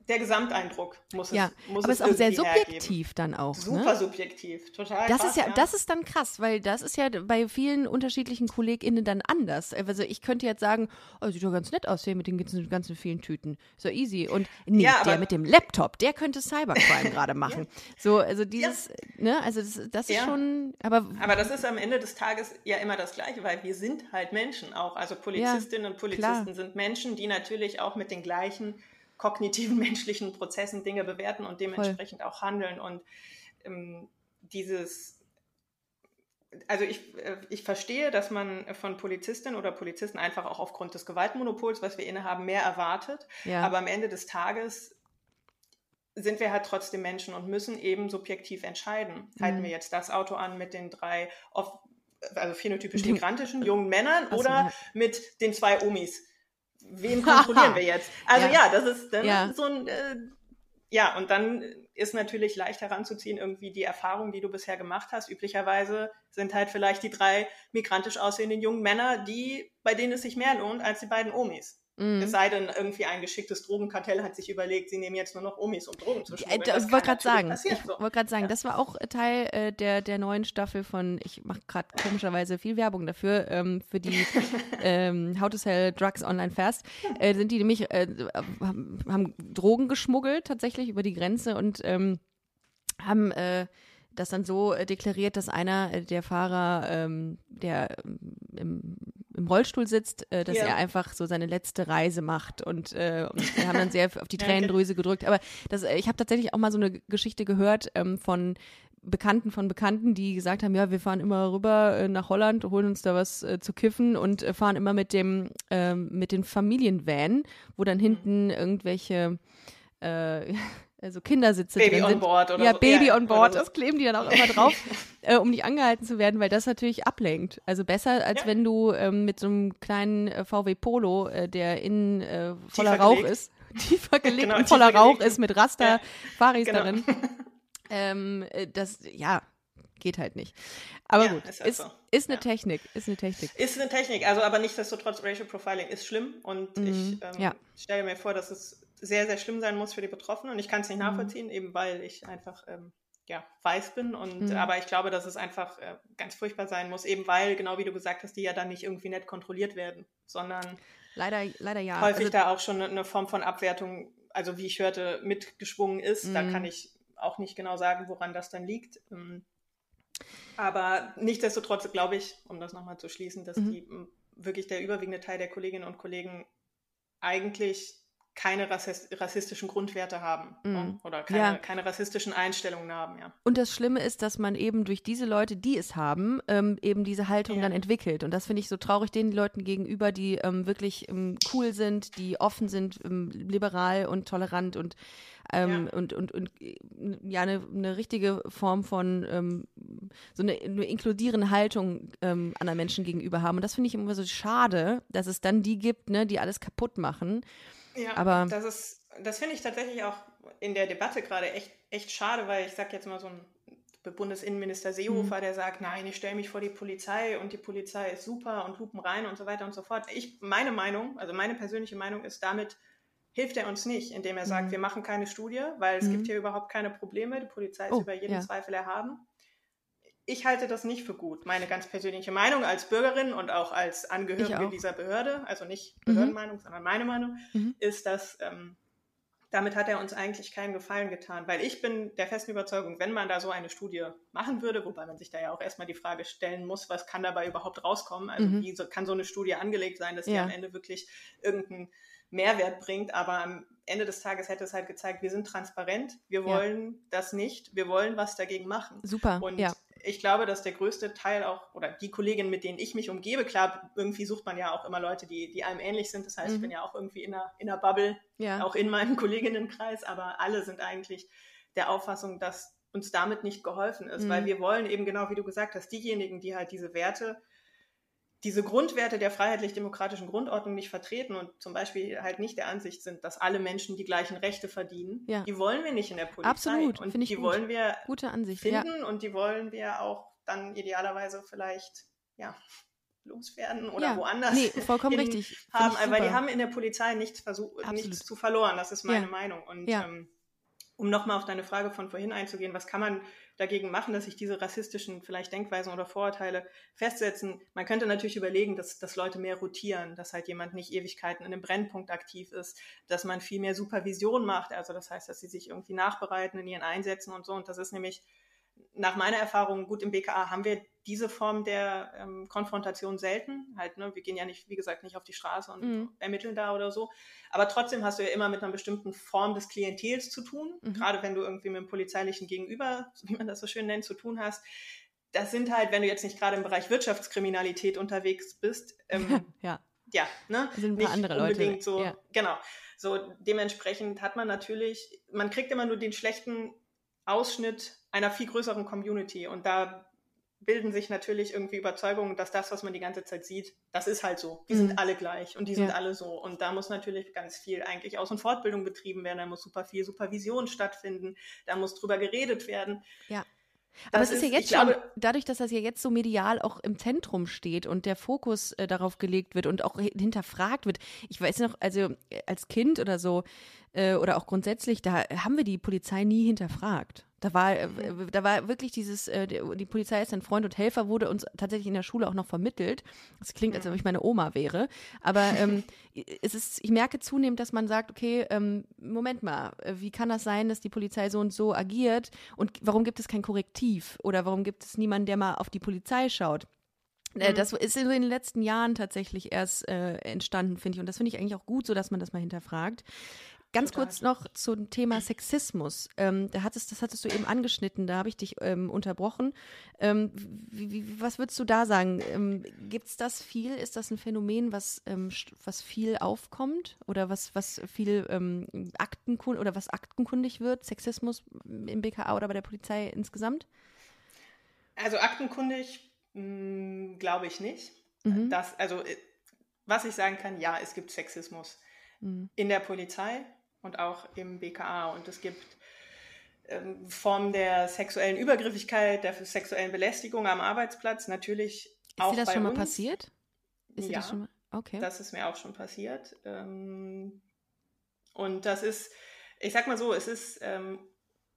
[SPEAKER 2] der Gesamteindruck muss
[SPEAKER 1] ja,
[SPEAKER 2] es muss
[SPEAKER 1] aber
[SPEAKER 2] es
[SPEAKER 1] ist auch sehr subjektiv
[SPEAKER 2] hergeben.
[SPEAKER 1] dann auch.
[SPEAKER 2] Ne? Super ne? subjektiv, total.
[SPEAKER 1] Das
[SPEAKER 2] krass,
[SPEAKER 1] ist ja, ja, das ist dann krass, weil das ist ja bei vielen unterschiedlichen KollegInnen dann anders. Also ich könnte jetzt sagen, oh, sieht doch ganz nett aus hier mit den ganzen, ganzen vielen Tüten. So easy. Und nee, ja, der mit dem Laptop, der könnte Cybercrime gerade machen. So, also dieses, ne, also das, das ist schon, aber.
[SPEAKER 2] Aber das ist am Ende des Tages ja immer das Gleiche, weil wir sind halt Menschen auch. Also Polizistinnen und Polizisten klar. sind Menschen, die natürlich auch mit den gleichen kognitiven menschlichen Prozessen Dinge bewerten und dementsprechend Voll. auch handeln. Und ähm, dieses, also ich, äh, ich verstehe, dass man von Polizistinnen oder Polizisten einfach auch aufgrund des Gewaltmonopols, was wir innehaben, mehr erwartet. Ja. Aber am Ende des Tages sind wir halt trotzdem Menschen und müssen eben subjektiv entscheiden. Mhm. Halten wir jetzt das Auto an mit den drei oft, also phänotypisch migrantischen jungen Männern oder ja. mit den zwei Omis? Wen kontrollieren wir jetzt? Also ja, ja das ist dann ja. so ein, äh, ja, und dann ist natürlich leicht heranzuziehen, irgendwie die Erfahrung, die du bisher gemacht hast. Üblicherweise sind halt vielleicht die drei migrantisch aussehenden jungen Männer, die, bei denen es sich mehr lohnt als die beiden Omis. Mhm. Es sei denn, irgendwie ein geschicktes Drogenkartell hat sich überlegt, sie nehmen jetzt nur noch Omis, um Drogen zu schmuggeln.
[SPEAKER 1] Äh, ich wollte gerade sagen, ich so. wollte gerade sagen, ja. das war auch Teil äh, der, der neuen Staffel von, ich mache gerade komischerweise viel Werbung dafür, ähm, für die ähm, How to Sell Drugs Online Fast, äh, sind die nämlich, äh, haben Drogen geschmuggelt tatsächlich über die Grenze und ähm, haben äh, das dann so äh, deklariert, dass einer äh, der Fahrer, ähm, der ähm, im, im, Rollstuhl sitzt, äh, dass ja. er einfach so seine letzte Reise macht und, äh, wir haben dann sehr auf die Tränendrüse gedrückt. Aber das, äh, ich habe tatsächlich auch mal so eine Geschichte gehört ähm, von Bekannten von Bekannten, die gesagt haben, ja, wir fahren immer rüber äh, nach Holland, holen uns da was äh, zu kiffen und äh, fahren immer mit dem ähm, mit den Familienvan, wo dann hinten irgendwelche äh, also Kindersitze
[SPEAKER 2] Baby
[SPEAKER 1] drin
[SPEAKER 2] sind. on board oder
[SPEAKER 1] Ja,
[SPEAKER 2] so.
[SPEAKER 1] Baby ja, on board, so. das kleben die dann auch immer drauf, äh, um nicht angehalten zu werden, weil das natürlich ablenkt. Also besser, als ja. wenn du ähm, mit so einem kleinen äh, VW Polo, äh, der innen äh, voller Rauch gelegt. ist, tiefer gelegt genau, und voller Rauch gelegt. ist mit Raster-Faris ja, genau. darin. ähm, äh, das, ja, geht halt nicht. Aber ja, gut, ist, halt ist, so. ist, eine ja. Technik, ist eine Technik.
[SPEAKER 2] Ist eine Technik, also aber nichtsdestotrotz, Racial Profiling ist schlimm und mhm. ich ähm, ja. stelle mir vor, dass es sehr, sehr schlimm sein muss für die Betroffenen. Und ich kann es nicht mhm. nachvollziehen, eben weil ich einfach ähm, ja, weiß bin. Und mhm. aber ich glaube, dass es einfach äh, ganz furchtbar sein muss, eben weil, genau wie du gesagt hast, die ja dann nicht irgendwie nett kontrolliert werden, sondern
[SPEAKER 1] leider, leider ja.
[SPEAKER 2] häufig also, da auch schon eine Form von Abwertung, also wie ich hörte, mitgeschwungen ist. Mhm. Da kann ich auch nicht genau sagen, woran das dann liegt. Ähm, aber nichtsdestotrotz glaube ich, um das nochmal zu schließen, dass mhm. die wirklich der überwiegende Teil der Kolleginnen und Kollegen eigentlich keine rassistischen Grundwerte haben mm. oder keine, ja. keine, rassistischen Einstellungen haben, ja.
[SPEAKER 1] Und das Schlimme ist, dass man eben durch diese Leute, die es haben, ähm, eben diese Haltung ja. dann entwickelt. Und das finde ich so traurig den Leuten gegenüber, die ähm, wirklich ähm, cool sind, die offen sind, ähm, liberal und tolerant und ähm, ja. und, und, und ja, eine, eine richtige Form von ähm, so eine, eine inkludierende Haltung ähm, anderen Menschen gegenüber haben. Und das finde ich immer so schade, dass es dann die gibt, ne, die alles kaputt machen.
[SPEAKER 2] Ja,
[SPEAKER 1] aber
[SPEAKER 2] das ist, das finde ich tatsächlich auch in der Debatte gerade echt, echt schade, weil ich sage jetzt mal so ein Bundesinnenminister Seehofer, mhm. der sagt, nein, ich stelle mich vor die Polizei und die Polizei ist super und hupen rein und so weiter und so fort. Ich, meine Meinung, also meine persönliche Meinung ist, damit hilft er uns nicht, indem er sagt, mhm. wir machen keine Studie, weil es mhm. gibt hier überhaupt keine Probleme, die Polizei ist oh, über jeden ja. Zweifel erhaben ich halte das nicht für gut. Meine ganz persönliche Meinung als Bürgerin und auch als Angehörige
[SPEAKER 1] auch.
[SPEAKER 2] dieser Behörde, also nicht
[SPEAKER 1] Mhm.
[SPEAKER 2] Behördenmeinung, sondern meine Meinung,
[SPEAKER 1] Mhm.
[SPEAKER 2] ist, dass ähm, damit hat er uns eigentlich keinen Gefallen getan. Weil ich bin der festen Überzeugung, wenn man da so eine Studie machen würde, wobei man sich da ja auch erstmal die Frage stellen muss, was kann dabei überhaupt rauskommen? Also
[SPEAKER 1] Mhm.
[SPEAKER 2] wie so, kann so eine Studie angelegt sein, dass die
[SPEAKER 1] Ja.
[SPEAKER 2] am Ende wirklich irgendeinen Mehrwert bringt, aber am Ende des Tages hätte es halt gezeigt, wir sind transparent, wir
[SPEAKER 1] Ja.
[SPEAKER 2] wollen das nicht, wir wollen was dagegen machen.
[SPEAKER 1] Super.
[SPEAKER 2] Und
[SPEAKER 1] ja.
[SPEAKER 2] Ich glaube, dass der größte Teil auch, oder die Kolleginnen, mit denen ich mich umgebe, klar, irgendwie sucht man ja auch immer Leute, die, die einem ähnlich sind. Das heißt, ich
[SPEAKER 1] Mhm.
[SPEAKER 2] bin ja auch irgendwie in einer, in einer Bubble,
[SPEAKER 1] ja.
[SPEAKER 2] auch in meinem Kolleginnenkreis, aber alle sind eigentlich der Auffassung, dass uns damit nicht geholfen ist,
[SPEAKER 1] Mhm.
[SPEAKER 2] weil wir wollen eben genau, wie du gesagt hast, diejenigen, die halt diese Werte, diese Grundwerte der freiheitlich-demokratischen Grundordnung nicht vertreten und zum Beispiel halt nicht der Ansicht sind, dass alle Menschen die gleichen Rechte verdienen,
[SPEAKER 1] Ja.
[SPEAKER 2] die wollen wir nicht in der Polizei.
[SPEAKER 1] Absolut,
[SPEAKER 2] und
[SPEAKER 1] ich
[SPEAKER 2] die
[SPEAKER 1] gut.
[SPEAKER 2] wollen wir
[SPEAKER 1] Gute Ansicht. Ja.
[SPEAKER 2] finden und die wollen wir auch dann idealerweise vielleicht ja, loswerden oder
[SPEAKER 1] ja.
[SPEAKER 2] woanders
[SPEAKER 1] Nee, vollkommen richtig.
[SPEAKER 2] Haben, weil die haben in der Polizei nichts, versuch,
[SPEAKER 1] Absolut.
[SPEAKER 2] nichts zu verloren. Das ist meine
[SPEAKER 1] Ja.
[SPEAKER 2] Meinung. Und
[SPEAKER 1] Ja.
[SPEAKER 2] ähm, um nochmal auf deine Frage von vorhin einzugehen, was kann man dagegen machen, dass sich diese rassistischen vielleicht Denkweisen oder Vorurteile festsetzen? Man könnte natürlich überlegen, dass, dass Leute mehr rotieren, dass halt jemand nicht Ewigkeiten in einem Brennpunkt aktiv ist, dass man viel mehr Supervision macht, also das heißt, dass sie sich irgendwie nachbereiten in ihren Einsätzen und so. Und das ist nämlich nach meiner Erfahrung, gut im BKA haben wir diese Form der ähm, Konfrontation selten. Halt, ne, wir gehen ja nicht, wie gesagt, nicht auf die Straße und
[SPEAKER 1] Mhm.
[SPEAKER 2] ermitteln da oder so. Aber trotzdem hast du ja immer mit einer bestimmten Form des Klientels zu tun.
[SPEAKER 1] Mhm.
[SPEAKER 2] Gerade wenn du irgendwie mit dem polizeilichen Gegenüber, wie man das so schön nennt, zu tun hast. Das sind halt, wenn du jetzt nicht gerade im Bereich Wirtschaftskriminalität unterwegs bist, ähm,
[SPEAKER 1] ja.
[SPEAKER 2] ja, ne?
[SPEAKER 1] Das sind ein paar
[SPEAKER 2] nicht
[SPEAKER 1] andere Leute.
[SPEAKER 2] unbedingt so,
[SPEAKER 1] Ja.
[SPEAKER 2] genau. So dementsprechend hat man natürlich, man kriegt immer nur den schlechten Ausschnitt einer viel größeren Community und da bilden sich natürlich irgendwie Überzeugungen, dass das, was man die ganze Zeit sieht, das ist halt so. Die
[SPEAKER 1] Mhm.
[SPEAKER 2] sind alle gleich und die sind
[SPEAKER 1] Ja.
[SPEAKER 2] alle so. Und da muss natürlich ganz viel eigentlich Aus- und Fortbildung betrieben werden, da muss super viel Supervision stattfinden, da muss drüber geredet werden.
[SPEAKER 1] Ja. Aber
[SPEAKER 2] Das
[SPEAKER 1] es ist ja
[SPEAKER 2] ist-
[SPEAKER 1] jetzt
[SPEAKER 2] ich
[SPEAKER 1] schon,
[SPEAKER 2] glaube-
[SPEAKER 1] dadurch, dass das ja jetzt so medial auch im Zentrum steht und der Fokus äh, darauf gelegt wird und auch hi- hinterfragt wird. Ich weiß noch, also äh, als Kind oder so, äh, oder auch grundsätzlich, da haben wir die Polizei nie hinterfragt. Da war, äh, da war wirklich dieses, äh, die Polizei ist ein Freund und Helfer, wurde uns tatsächlich in der Schule auch noch vermittelt. Das klingt, als ob ich meine Oma wäre. Aber ähm, es ist, ich merke zunehmend, dass man sagt, okay, ähm, Moment mal, äh, wie kann das sein, dass die Polizei so und so agiert? Und warum gibt es kein Korrektiv? Oder warum gibt es niemanden, der mal auf die Polizei schaut?
[SPEAKER 2] Mhm.
[SPEAKER 1] Das ist in den letzten Jahren tatsächlich erst äh, entstanden, finde ich. Und das finde ich eigentlich auch gut, so dass man das mal hinterfragt. Ganz
[SPEAKER 2] Total.
[SPEAKER 1] kurz noch zum Thema Sexismus. Ähm, da hattest, das hattest du eben angeschnitten, da habe ich dich ähm, unterbrochen. Ähm, wie, wie, was würdest du da sagen? Ähm, Gibt es das viel? Ist das ein Phänomen, was, ähm, was viel aufkommt? Oder was, was viel ähm, Aktenkund oder was aktenkundig wird? Sexismus im BKA oder bei der Polizei insgesamt?
[SPEAKER 2] Also aktenkundig mh, glaube ich nicht.
[SPEAKER 1] Mhm.
[SPEAKER 2] Das, also äh, was ich sagen kann, ja, es gibt Sexismus
[SPEAKER 1] Mhm.
[SPEAKER 2] in der Polizei und auch im BKA und es gibt ähm, Formen der sexuellen Übergriffigkeit, der sexuellen Belästigung am Arbeitsplatz natürlich
[SPEAKER 1] Ist
[SPEAKER 2] auch
[SPEAKER 1] dir das
[SPEAKER 2] bei
[SPEAKER 1] schon mal
[SPEAKER 2] uns.
[SPEAKER 1] passiert? Ist dir
[SPEAKER 2] Ja.
[SPEAKER 1] das schon mal? Okay.
[SPEAKER 2] Das ist mir auch schon passiert. Ähm, und das ist, ich sag mal so, es ist ähm,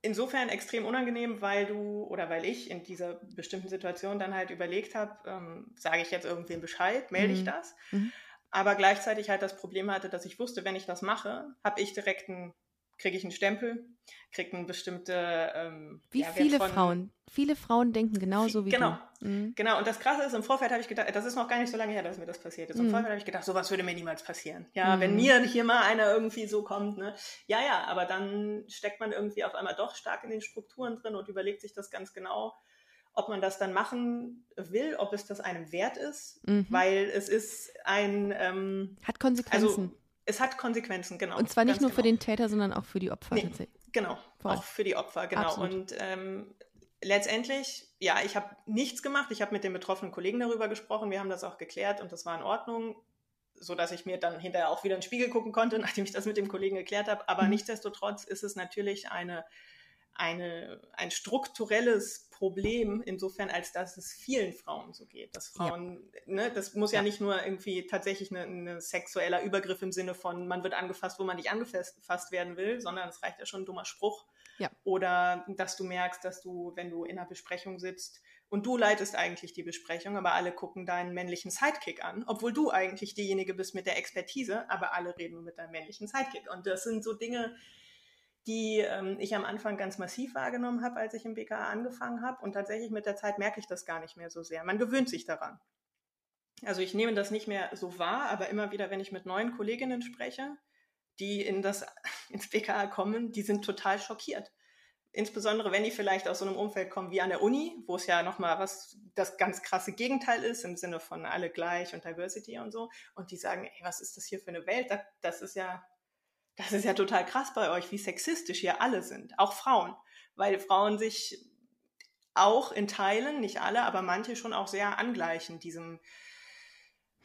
[SPEAKER 2] insofern extrem unangenehm, weil du oder weil ich in dieser bestimmten Situation dann halt überlegt habe, ähm, sage ich jetzt irgendwem Bescheid, melde ich
[SPEAKER 1] Mhm.
[SPEAKER 2] das?
[SPEAKER 1] Mhm.
[SPEAKER 2] Aber gleichzeitig halt das Problem hatte, dass ich wusste, wenn ich das mache, habe ich direkt einen, kriege ich einen Stempel, kriege eine bestimmte ähm,
[SPEAKER 1] Wie
[SPEAKER 2] ja,
[SPEAKER 1] viele
[SPEAKER 2] von-
[SPEAKER 1] Frauen? Viele Frauen denken genauso wie
[SPEAKER 2] Genau.
[SPEAKER 1] du. Mhm.
[SPEAKER 2] Genau, und das Krasse ist, im Vorfeld habe ich gedacht, das ist noch gar nicht so lange her, dass mir das passiert ist. Im
[SPEAKER 1] Mhm.
[SPEAKER 2] Vorfeld habe ich gedacht, sowas würde mir niemals passieren. Ja,
[SPEAKER 1] Mhm.
[SPEAKER 2] wenn mir hier mal einer irgendwie so kommt, ne? Ja, ja, aber dann steckt man irgendwie auf einmal doch stark in den Strukturen drin und überlegt sich das ganz genau, ob man das dann machen will, ob es das einem wert ist,
[SPEAKER 1] Mhm.
[SPEAKER 2] weil es ist ein, ähm,
[SPEAKER 1] Hat Konsequenzen.
[SPEAKER 2] also es hat Konsequenzen, genau.
[SPEAKER 1] Und zwar nicht nur für
[SPEAKER 2] genau.
[SPEAKER 1] den Täter, sondern auch für die Opfer
[SPEAKER 2] Nee.
[SPEAKER 1] tatsächlich.
[SPEAKER 2] Genau,
[SPEAKER 1] Voll.
[SPEAKER 2] auch für die Opfer, genau.
[SPEAKER 1] Absolut.
[SPEAKER 2] Und ähm, letztendlich, ja, ich habe nichts gemacht. Ich habe mit den betroffenen Kollegen darüber gesprochen. Wir haben das auch geklärt und das war in Ordnung, so dass ich mir dann hinterher auch wieder in den Spiegel gucken konnte, nachdem ich das mit dem Kollegen geklärt habe. Aber
[SPEAKER 1] Mhm.
[SPEAKER 2] nichtsdestotrotz ist es natürlich eine, eine, ein strukturelles Problem, insofern als dass es vielen Frauen so geht. Dass
[SPEAKER 1] Ja.
[SPEAKER 2] Frauen, ne, das muss ja,
[SPEAKER 1] Ja.
[SPEAKER 2] nicht nur irgendwie tatsächlich ein sexueller Übergriff im Sinne von, man wird angefasst, wo man nicht angefasst werden will, sondern es reicht ja schon ein dummer Spruch.
[SPEAKER 1] Ja.
[SPEAKER 2] Oder dass du merkst, dass du, wenn du in einer Besprechung sitzt und du leitest eigentlich die Besprechung, aber alle gucken deinen männlichen Sidekick an, obwohl du eigentlich diejenige bist mit der Expertise, aber alle reden mit deinem männlichen Sidekick. Und das sind so Dinge, die ähm, ich am Anfang ganz massiv wahrgenommen habe, als ich im BKA angefangen habe. Und tatsächlich mit der Zeit merke ich das gar nicht mehr so sehr. Man gewöhnt sich daran. Also ich nehme das nicht mehr so wahr, aber immer wieder, wenn ich mit neuen Kolleginnen spreche, die in das, ins BKA kommen, die sind total schockiert. Insbesondere, wenn die vielleicht aus so einem Umfeld kommen wie an der Uni, wo es ja nochmal was, das ganz krasse Gegenteil ist, im Sinne von alle gleich und Diversity und so. Und die sagen, ey, was ist das hier für eine Welt? Das, das ist ja, das ist ja total krass bei euch, wie sexistisch hier alle sind, auch Frauen, weil Frauen sich auch in Teilen, nicht alle, aber manche schon auch sehr angleichen, diesem.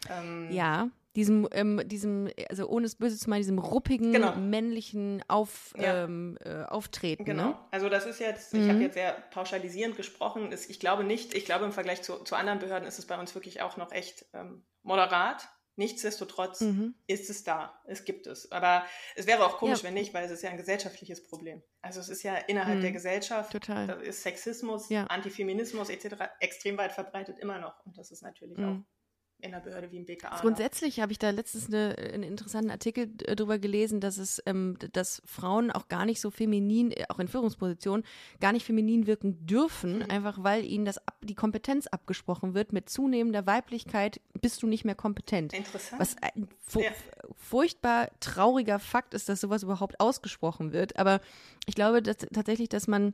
[SPEAKER 1] Ähm, ja, diesem, ähm, diesem, also ohne es böse zu meinen, diesem ruppigen, genau. männlichen Auf, ja. ähm, äh, Auftreten.
[SPEAKER 2] Genau.
[SPEAKER 1] Ne?
[SPEAKER 2] Also das ist jetzt, mhm. ich habe jetzt sehr pauschalisierend gesprochen. Ich glaube nicht, ich glaube im Vergleich zu, zu anderen Behörden ist es bei uns wirklich auch noch echt ähm, moderat. Nichtsdestotrotz mhm. ist es da, es gibt es. Aber es wäre auch komisch, ja. wenn nicht, weil es ist ja ein gesellschaftliches Problem. Also es ist ja innerhalb mhm. der Gesellschaft, Total. da ist Sexismus, ja. Antifeminismus etc. extrem weit verbreitet immer noch. Und das ist natürlich mhm. auch in einer Behörde wie im BKA.
[SPEAKER 1] Grundsätzlich habe ich da letztens eine, einen interessanten Artikel äh, darüber gelesen, dass es, ähm, dass Frauen auch gar nicht so feminin, äh, auch in Führungspositionen, gar nicht feminin wirken dürfen, mhm. einfach weil ihnen das die Kompetenz abgesprochen wird. Mit zunehmender Weiblichkeit bist du nicht mehr kompetent.
[SPEAKER 2] Interessant.
[SPEAKER 1] Was ein ja. furchtbar trauriger Fakt ist, dass sowas überhaupt ausgesprochen wird. Aber ich glaube dass, tatsächlich, dass man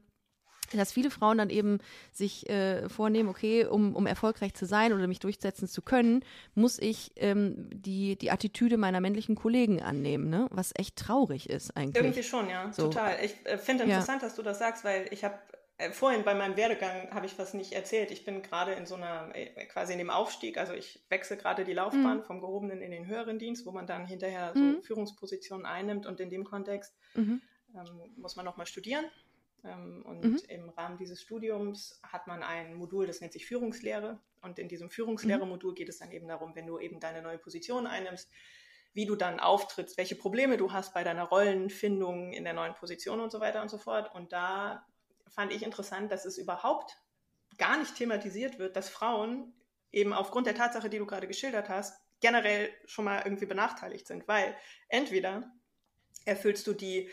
[SPEAKER 1] dass viele Frauen dann eben sich äh, vornehmen, okay, um, um erfolgreich zu sein oder mich durchsetzen zu können, muss ich ähm, die, die Attitüde meiner männlichen Kollegen annehmen, ne? was echt traurig ist eigentlich.
[SPEAKER 2] Irgendwie schon, ja, so. total. Ich äh, finde interessant, ja. dass du das sagst, weil ich habe äh, vorhin bei meinem Werdegang habe ich was nicht erzählt. Ich bin gerade in so einer, äh, quasi in dem Aufstieg, also ich wechsle gerade die Laufbahn mhm. vom gehobenen in den höheren Dienst, wo man dann hinterher so mhm. Führungspositionen einnimmt und in dem Kontext mhm. ähm, muss man nochmal studieren und mhm. im Rahmen dieses Studiums hat man ein Modul, das nennt sich Führungslehre. Und in diesem Führungslehre-Modul geht es dann eben darum, wenn du eben deine neue Position einnimmst, wie du dann auftrittst, welche Probleme du hast bei deiner Rollenfindung in der neuen Position und so weiter und so fort. Und da fand ich interessant, dass es überhaupt gar nicht thematisiert wird, dass Frauen eben aufgrund der Tatsache, die du gerade geschildert hast, generell schon mal irgendwie benachteiligt sind, weil entweder erfüllst du die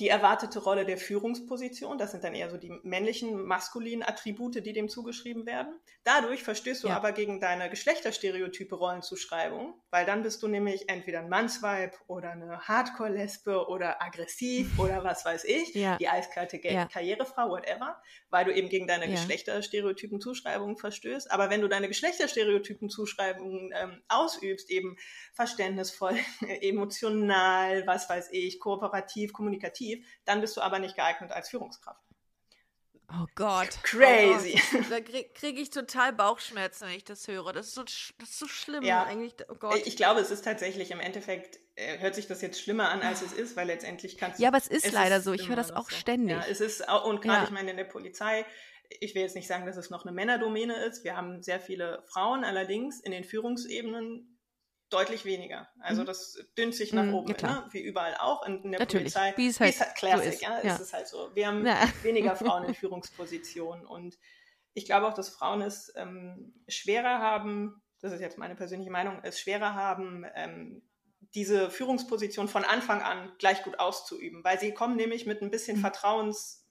[SPEAKER 2] die erwartete Rolle der Führungsposition. Das sind dann eher so die männlichen, maskulinen Attribute, die dem zugeschrieben werden. Dadurch verstößt du ja. aber gegen deine geschlechterstereotype Rollenzuschreibung, weil dann bist du nämlich entweder ein Mannsweib oder eine Hardcore-Lesbe oder aggressiv oder was weiß ich, ja. die eiskalte ja. Karrierefrau, whatever, weil du eben gegen deine Geschlechterstereotypen Zuschreibungen verstößt. Aber wenn du deine Geschlechterstereotypen Zuschreibungen ähm, ausübst, eben verständnisvoll, emotional, was weiß ich, kooperativ, kommunikativ, effektiv, dann bist du aber nicht geeignet als Führungskraft.
[SPEAKER 1] Oh Gott.
[SPEAKER 2] Crazy.
[SPEAKER 1] Oh Gott. Da kriege krieg ich total Bauchschmerzen, wenn ich das höre. Das ist so, das ist so schlimm ja. eigentlich. Oh Gott.
[SPEAKER 2] Ich glaube, es ist tatsächlich im Endeffekt, äh, hört sich das jetzt schlimmer an, als es ist, weil letztendlich kannst du.
[SPEAKER 1] Ja, aber es ist es leider ist so. Ich höre das auch so. ständig.
[SPEAKER 2] Ja, es ist auch, und gerade, ja. ich meine, in der Polizei, ich will jetzt nicht sagen, dass es noch eine Männerdomäne ist. Wir haben sehr viele Frauen, allerdings in den Führungsebenen deutlich weniger. Also mhm. das dünnt sich nach mhm, oben, ne? wie überall auch in, in der
[SPEAKER 1] Natürlich.
[SPEAKER 2] Polizei.
[SPEAKER 1] Wie es halt, halt
[SPEAKER 2] Classic, so ja, ja. Es ist halt so. Wir haben ja. weniger Frauen in Führungspositionen und ich glaube auch, dass Frauen es ähm, schwerer haben, das ist jetzt meine persönliche Meinung, es schwerer haben, ähm, diese Führungsposition von Anfang an gleich gut auszuüben, weil sie kommen nämlich mit ein bisschen mhm. Vertrauens,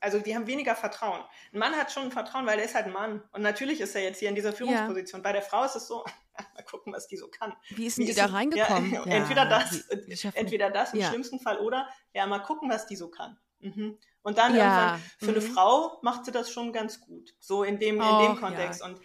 [SPEAKER 2] also die haben weniger Vertrauen. Ein Mann hat schon ein Vertrauen, weil er ist halt ein Mann. Und natürlich ist er jetzt hier in dieser Führungsposition. Ja. Bei der Frau ist es so, mal gucken, was die so kann.
[SPEAKER 1] Wie ist denn die da reingekommen?
[SPEAKER 2] Ja, ja, entweder das, wie entweder das im schlimmsten Fall oder ja, mal gucken, was die so kann. Mhm. Und dann irgendwann, für mhm. eine Frau macht sie das schon ganz gut. So in dem, in dem Kontext. Und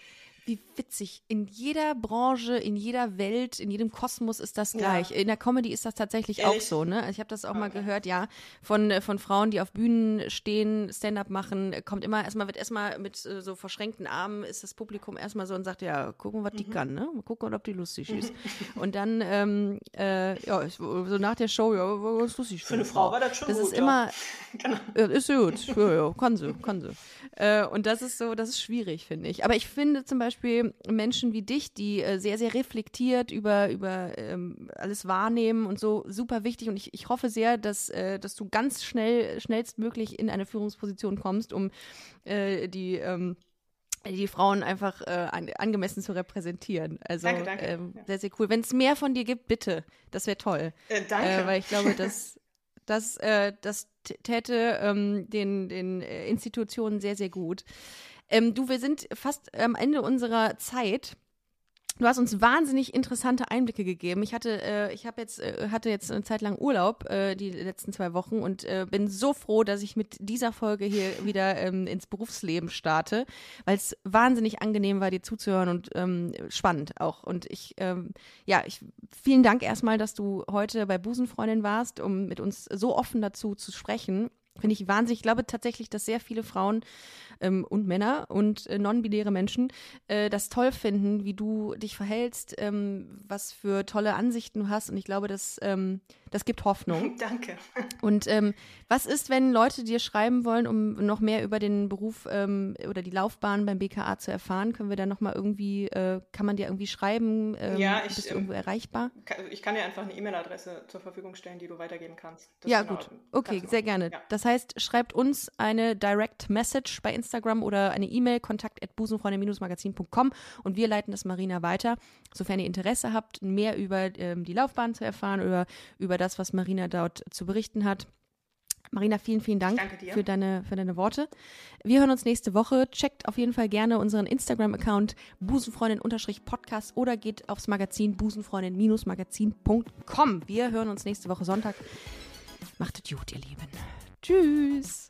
[SPEAKER 1] wie witzig. In jeder Branche, in jeder Welt, in jedem Kosmos ist das gleich. Ja. In der Comedy ist das tatsächlich Ehrlich? auch so. Ne? Ich habe das auch okay. mal gehört, ja, von, äh, von Frauen, die auf Bühnen stehen, Stand-up machen, kommt immer erstmal, wird erstmal mit äh, so verschränkten Armen, ist das Publikum erstmal so und sagt, ja, gucken, was die mhm. kann, ne? Mal gucken, ob die lustig ist. und dann, ähm, äh, ja, so nach der Show, ja, was lustig.
[SPEAKER 2] Für eine Frau war das schon
[SPEAKER 1] das
[SPEAKER 2] gut.
[SPEAKER 1] Das ist immer, genau. ja, ist gut, ja, ja, kann sie, kann sie. Äh, und das ist so, das ist schwierig, finde ich. Aber ich finde zum Beispiel Menschen wie dich, die äh, sehr, sehr reflektiert über, über ähm, alles wahrnehmen und so, super wichtig. Und ich, ich hoffe sehr, dass, äh, dass du ganz schnell, schnellstmöglich in eine Führungsposition kommst, um äh, die ähm, die Frauen einfach äh, an, angemessen zu repräsentieren. Also
[SPEAKER 2] danke, danke.
[SPEAKER 1] Ähm, sehr, sehr cool. Wenn es mehr von dir gibt, bitte. Das wäre toll.
[SPEAKER 2] Äh, danke.
[SPEAKER 1] Äh, weil ich glaube, dass das, äh, das täte ähm, den, den äh, Institutionen sehr, sehr gut. Ähm, du, wir sind fast am Ende unserer Zeit. Du hast uns wahnsinnig interessante Einblicke gegeben. Ich hatte, äh, ich habe jetzt, äh, hatte jetzt eine Zeit lang Urlaub äh, die letzten zwei Wochen und äh, bin so froh, dass ich mit dieser Folge hier wieder ähm, ins Berufsleben starte, weil es wahnsinnig angenehm war, dir zuzuhören und ähm, spannend auch. Und ich, ähm, ja, ich, vielen Dank erstmal, dass du heute bei Busenfreundin warst, um mit uns so offen dazu zu sprechen. Finde ich wahnsinnig. Ich glaube tatsächlich, dass sehr viele Frauen ähm, und Männer und äh, non-binäre Menschen äh, das toll finden, wie du dich verhältst, ähm, was für tolle Ansichten du hast. Und ich glaube, das, ähm, das gibt Hoffnung.
[SPEAKER 2] Danke.
[SPEAKER 1] Und ähm, was ist, wenn Leute dir schreiben wollen, um noch mehr über den Beruf ähm, oder die Laufbahn beim BKA zu erfahren? Können wir da nochmal irgendwie, äh, kann man dir irgendwie schreiben? Ähm,
[SPEAKER 2] Ja, ich,
[SPEAKER 1] bist du irgendwo erreichbar?
[SPEAKER 2] Ich kann dir einfach eine E-Mail-Adresse zur Verfügung stellen, die du weitergeben kannst. Das
[SPEAKER 1] Ja,
[SPEAKER 2] in
[SPEAKER 1] gut. Okay, sehr gerne.
[SPEAKER 2] Ja.
[SPEAKER 1] Das heißt, schreibt uns eine Direct Message bei Instagram oder eine E-Mail, kontakt at busenfreunde-magazin.com und wir leiten das Marina weiter. Sofern ihr Interesse habt, mehr über ähm, die Laufbahn zu erfahren oder über das, was Marina dort zu berichten hat. Marina, vielen, vielen Dank für deine, für deine Worte. Wir hören uns nächste Woche. Checkt auf jeden Fall gerne unseren Instagram-Account busenfreundin-podcast oder geht aufs Magazin busenfreundin-magazin.com. Wir hören uns nächste Woche Sonntag. Macht es gut, ihr Lieben. Tschüss.